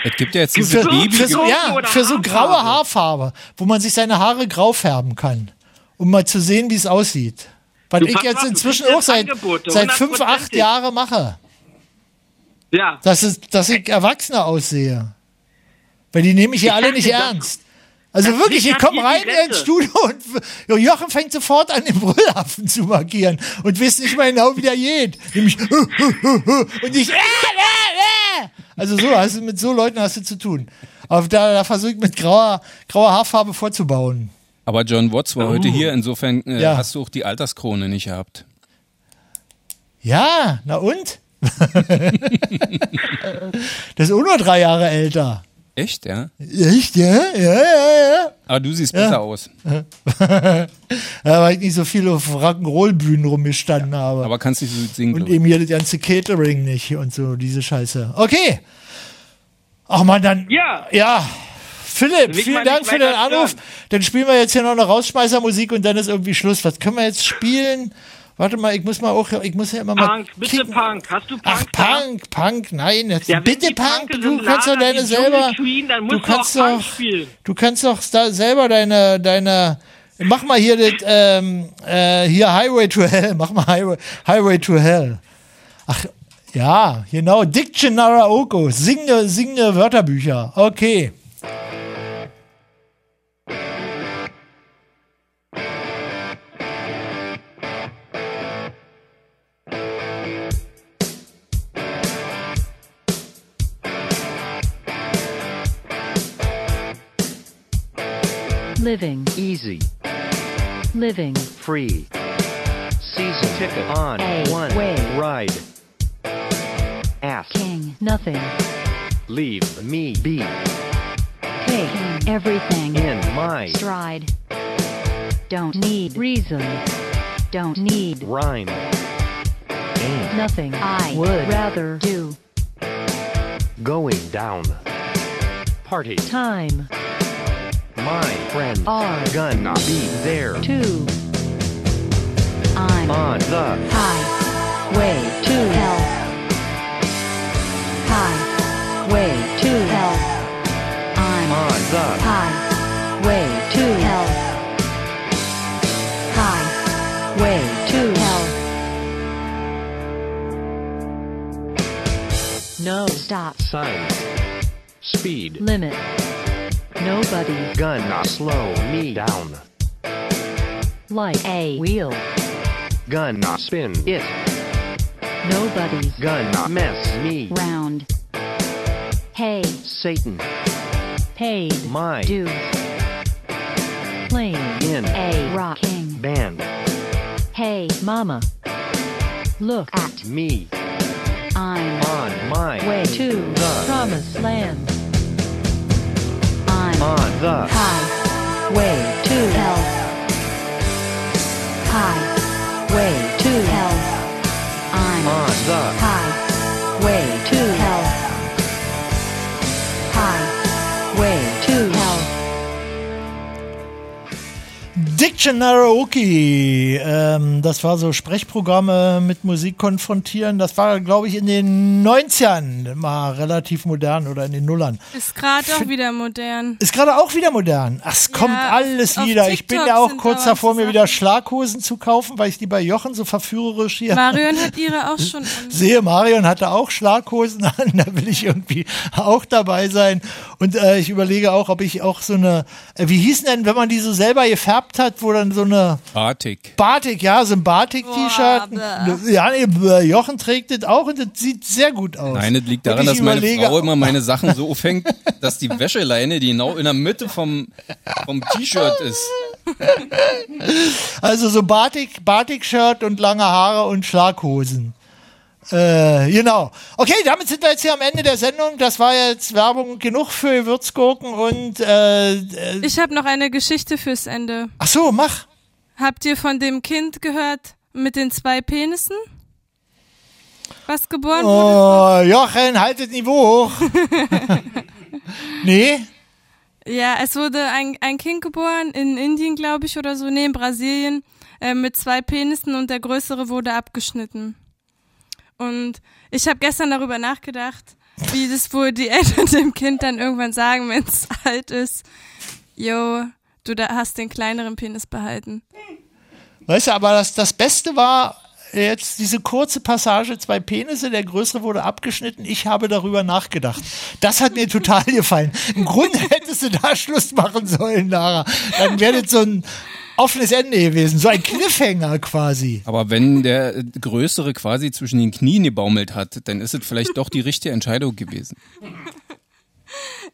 Es gibt ja jetzt diese Für, Baby für, so, ja, für so graue Haarfarbe, wo man sich seine Haare grau färben kann, um mal zu sehen, wie es aussieht. Was Du, ich jetzt inzwischen auch seit, Angebote, seit fünf, acht. Jahren mache. Ja. Dass, es, dass ich Erwachsener aussehe. Weil die nehme ich hier alle nicht ernst. Also das wirklich, ich komme rein ins Studio und Jochen fängt sofort an, den Brüllaffen zu markieren und weiß nicht mal genau, wie der geht. Nämlich und ich äh, äh, äh. Also so, hast du, mit so Leuten hast du zu tun. Aber da, da versuche ich mit grauer, grauer Haarfarbe vorzubauen. Aber John Watts war Oh. heute hier, insofern äh, Ja. hast du auch die Alterskrone nicht gehabt. Ja, na und? das ist auch nur drei Jahre älter. Echt, ja? Echt, ja? Ja, ja, ja. Aber du siehst Ja. besser aus. ja, weil ich nicht so viel auf Rock'n'Roll-Bühnen rumgestanden habe. Aber kannst nicht so singen. Und eben hier das ganze Catering nicht und so, diese Scheiße. Okay. Ach man, dann. Ja. Ja. Philipp, vielen Dank für den Anruf. Dann spielen wir jetzt hier noch eine Rausschmeißermusik und dann ist irgendwie Schluss. Was können wir jetzt spielen? Warte mal, ich muss mal auch, ich muss ja immer mal. Punk, bitte kicken. Punk. Hast du Punk? Ach, Punk, Punk, nein, jetzt, Ja, bitte Punk, Punke du kannst doch deine selber, Queen, du du kannst Punk doch, du kannst doch da selber deine, deine, mach mal hier das, ähm, äh, hier Highway to Hell, mach mal Highway, Highway to Hell. Ach, ja, genau, Dictionary singende, singende Wörterbücher, okay. Living. Easy. Living. Free. Season ticket on A one way. ride. Ask. King. Nothing. Leave me be Take. Everything. in my Stride. Don't need reason. Don't need rhyme. Aim. nothing. I would rather do. Going down. Party. Time. My friend. Are. Gonna be there. To. I'm On the high way to hell. High way to hell. I'm on the high way to hell. High way to hell. No stop sign. Speed. limit. Nobody Gonna slow me down. like a wheel. Gonna spin it. Nobody's Gonna mess me. round. Hey, Satan. paid My dues. Playing In. a rocking band. Hey, mama. Look at Me. I'm On my way to the promised land. I'm on the high way to hell. High way to hell. I'm on the high way to hell. High Dictionary, ähm, das war so Sprechprogramme mit Musik konfrontieren. Das war, glaube ich, in den 90ern mal relativ modern oder in den Nullern. Ist gerade auch wieder modern. Ist gerade auch wieder modern. Ach, es kommt Ja, alles wieder. Ich bin ja auch kurz davor, mir wieder Schlaghosen zu kaufen, weil ich die bei Jochen so verführerisch hier Marion hat ihre auch schon an. sehe. Marion hatte auch Schlaghosen an, da will ich irgendwie auch dabei sein. Und äh, ich überlege auch, ob ich auch so eine, äh, wie hießen denn, wenn man die so selber gefärbt hat, wo dann so eine Batik. Batik, ja, so ein Batik-T-Shirt. Ja, nee, bäh, Jochen trägt das auch und das sieht sehr gut aus. Nein, das liegt daran, dass meine überlege- Frau immer meine Sachen so aufhängt, dass die Wäscheleine, die genau in der Mitte vom, vom T-Shirt ist. Also so Batik, Batik-Shirt und lange Haare und Schlaghosen. Äh, genau. Okay, damit sind wir jetzt hier am Ende der Sendung. Das war jetzt Werbung genug für Würzgurken und äh, äh, Ich habe noch eine Geschichte fürs Ende. ach so, mach. Habt ihr von dem Kind gehört mit den zwei Penissen? Was geboren wurde? Oh, Jochen, haltet Niveau hoch. nee? Ja, es wurde ein, ein Kind geboren in Indien, glaube ich, oder so, nee, in Brasilien, äh, mit zwei Penissen und der größere wurde abgeschnitten. Und ich habe gestern darüber nachgedacht, wie das wohl die Eltern dem Kind dann irgendwann sagen, wenn es alt ist. Yo, du da hast den kleineren Penis behalten. Weißt du, aber das, das Beste war jetzt diese kurze Passage, zwei Penisse, der größere wurde abgeschnitten. Ich habe darüber nachgedacht. Das hat mir total gefallen. Im Grunde hättest du da Schluss machen sollen, Lara. Dann das so ein offenes Ende gewesen, so ein Cliffhanger quasi. Aber wenn der Größere quasi zwischen den Knien gebaumelt hat, dann ist es vielleicht doch die richtige Entscheidung gewesen.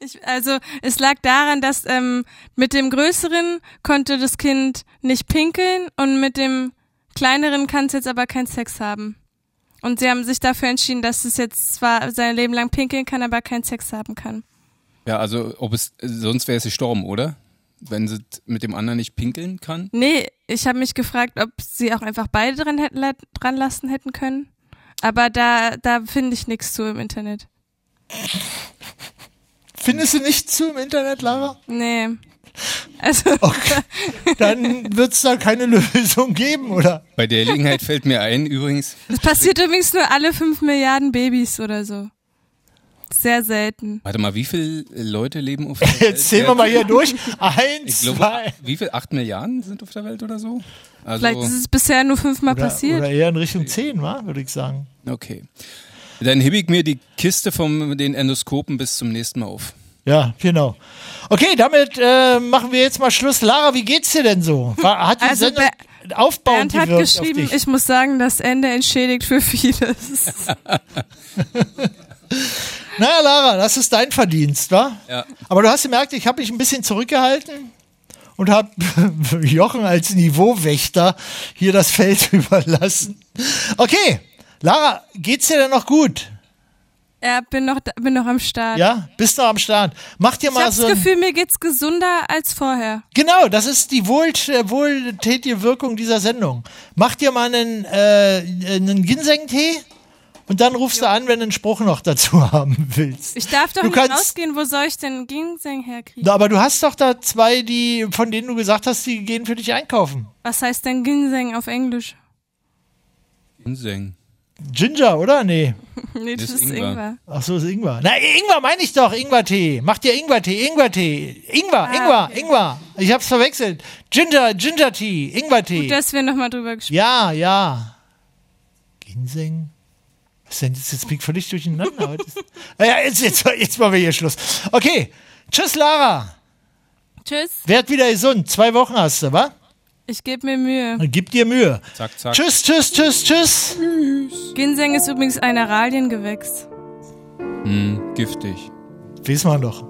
Ich, also es lag daran, dass ähm, mit dem Größeren konnte das Kind nicht pinkeln und mit dem Kleineren kann es jetzt aber keinen Sex haben. Und sie haben sich dafür entschieden, dass es jetzt zwar sein Leben lang pinkeln kann, aber keinen Sex haben kann. Ja, also ob es sonst wäre es gestorben, oder? Wenn sie mit dem anderen nicht pinkeln kann? Nee, ich habe mich gefragt, ob sie auch einfach beide dran, hätten, dran lassen hätten können. Aber da, da finde ich nichts zu im Internet. Findest du nicht zu im Internet, Lara? Nee. Also, Dann wird es da keine Lösung geben, oder? Bei der Gelegenheit fällt mir ein, übrigens, das passiert übrigens nur alle fünf Milliarden Babys oder so. Sehr selten. warte mal, wie viele Leute leben auf der Welt? Jetzt zählen wir mal hier durch. Ich Eins, glaube, zwei. wie viel? Acht Milliarden sind auf der Welt oder so? Also, Vielleicht ist es bisher nur fünfmal Oder, passiert. oder eher in Richtung zehn, wa? würde ich sagen. Okay. Dann heb ich mir die Kiste von den Endoskopen bis zum nächsten Mal auf. Ja, genau. Okay, damit äh, machen wir jetzt mal Schluss. Lara, wie geht's dir denn so? Hat die Also, Sendung aufbauend Bernd hat geschrieben, ich muss sagen, das Ende entschädigt für vieles. Naja, Lara, das ist dein Verdienst, wa? Ja. Aber du hast gemerkt, ich habe mich ein bisschen zurückgehalten und habe Jochen als Niveauwächter hier das Feld überlassen. Okay, Lara, geht's dir denn noch gut? Ja, bin noch, bin noch am Start. Ja, bist du am Start? Mach dir Ich mal habe so das ein, Gefühl, mir geht's gesunder als vorher. Genau, das ist die wohl, äh, wohltätige Wirkung dieser Sendung. Mach dir mal einen, äh, einen Ginseng-Tee und dann rufst du an, wenn du einen Spruch noch dazu haben willst. Ich darf doch Du nicht kannst- rausgehen. Wo soll ich denn Ginseng herkriegen? Na, Aber du hast doch da zwei, die, von denen du gesagt hast, die gehen für dich einkaufen. Was heißt denn Ginseng auf Englisch? Ginseng. Ginger, oder? Nee. nee, das, Das ist ist Ingwer. Ingwer. Ach so, ist Ingwer. Na, Ingwer meine ich doch, Ingwer-Tee. Mach dir Ingwer-Tee, Ingwer-Tee. Ingwer, Ah, Ingwer, okay. Ingwer. Ich hab's verwechselt. Ginger, Ginger-Tee, Ingwer-Tee. Gut, dass wir nochmal drüber gesprochen Ja, ja. Ginseng? Was denn jetzt? Jetzt bin ich völlig durcheinander. Ist- Ah jetzt, jetzt, jetzt machen wir hier Schluss. Okay. Tschüss, Lara. Tschüss. Werd wieder gesund. Zwei Wochen hast du, wa? Ich gebe mir Mühe. Gib dir Mühe. Zack, zack. Tschüss, tschüss, tschüss, tschüss. Ginseng ist übrigens ein Araliengewächs. Hm, giftig. Wissen wir doch.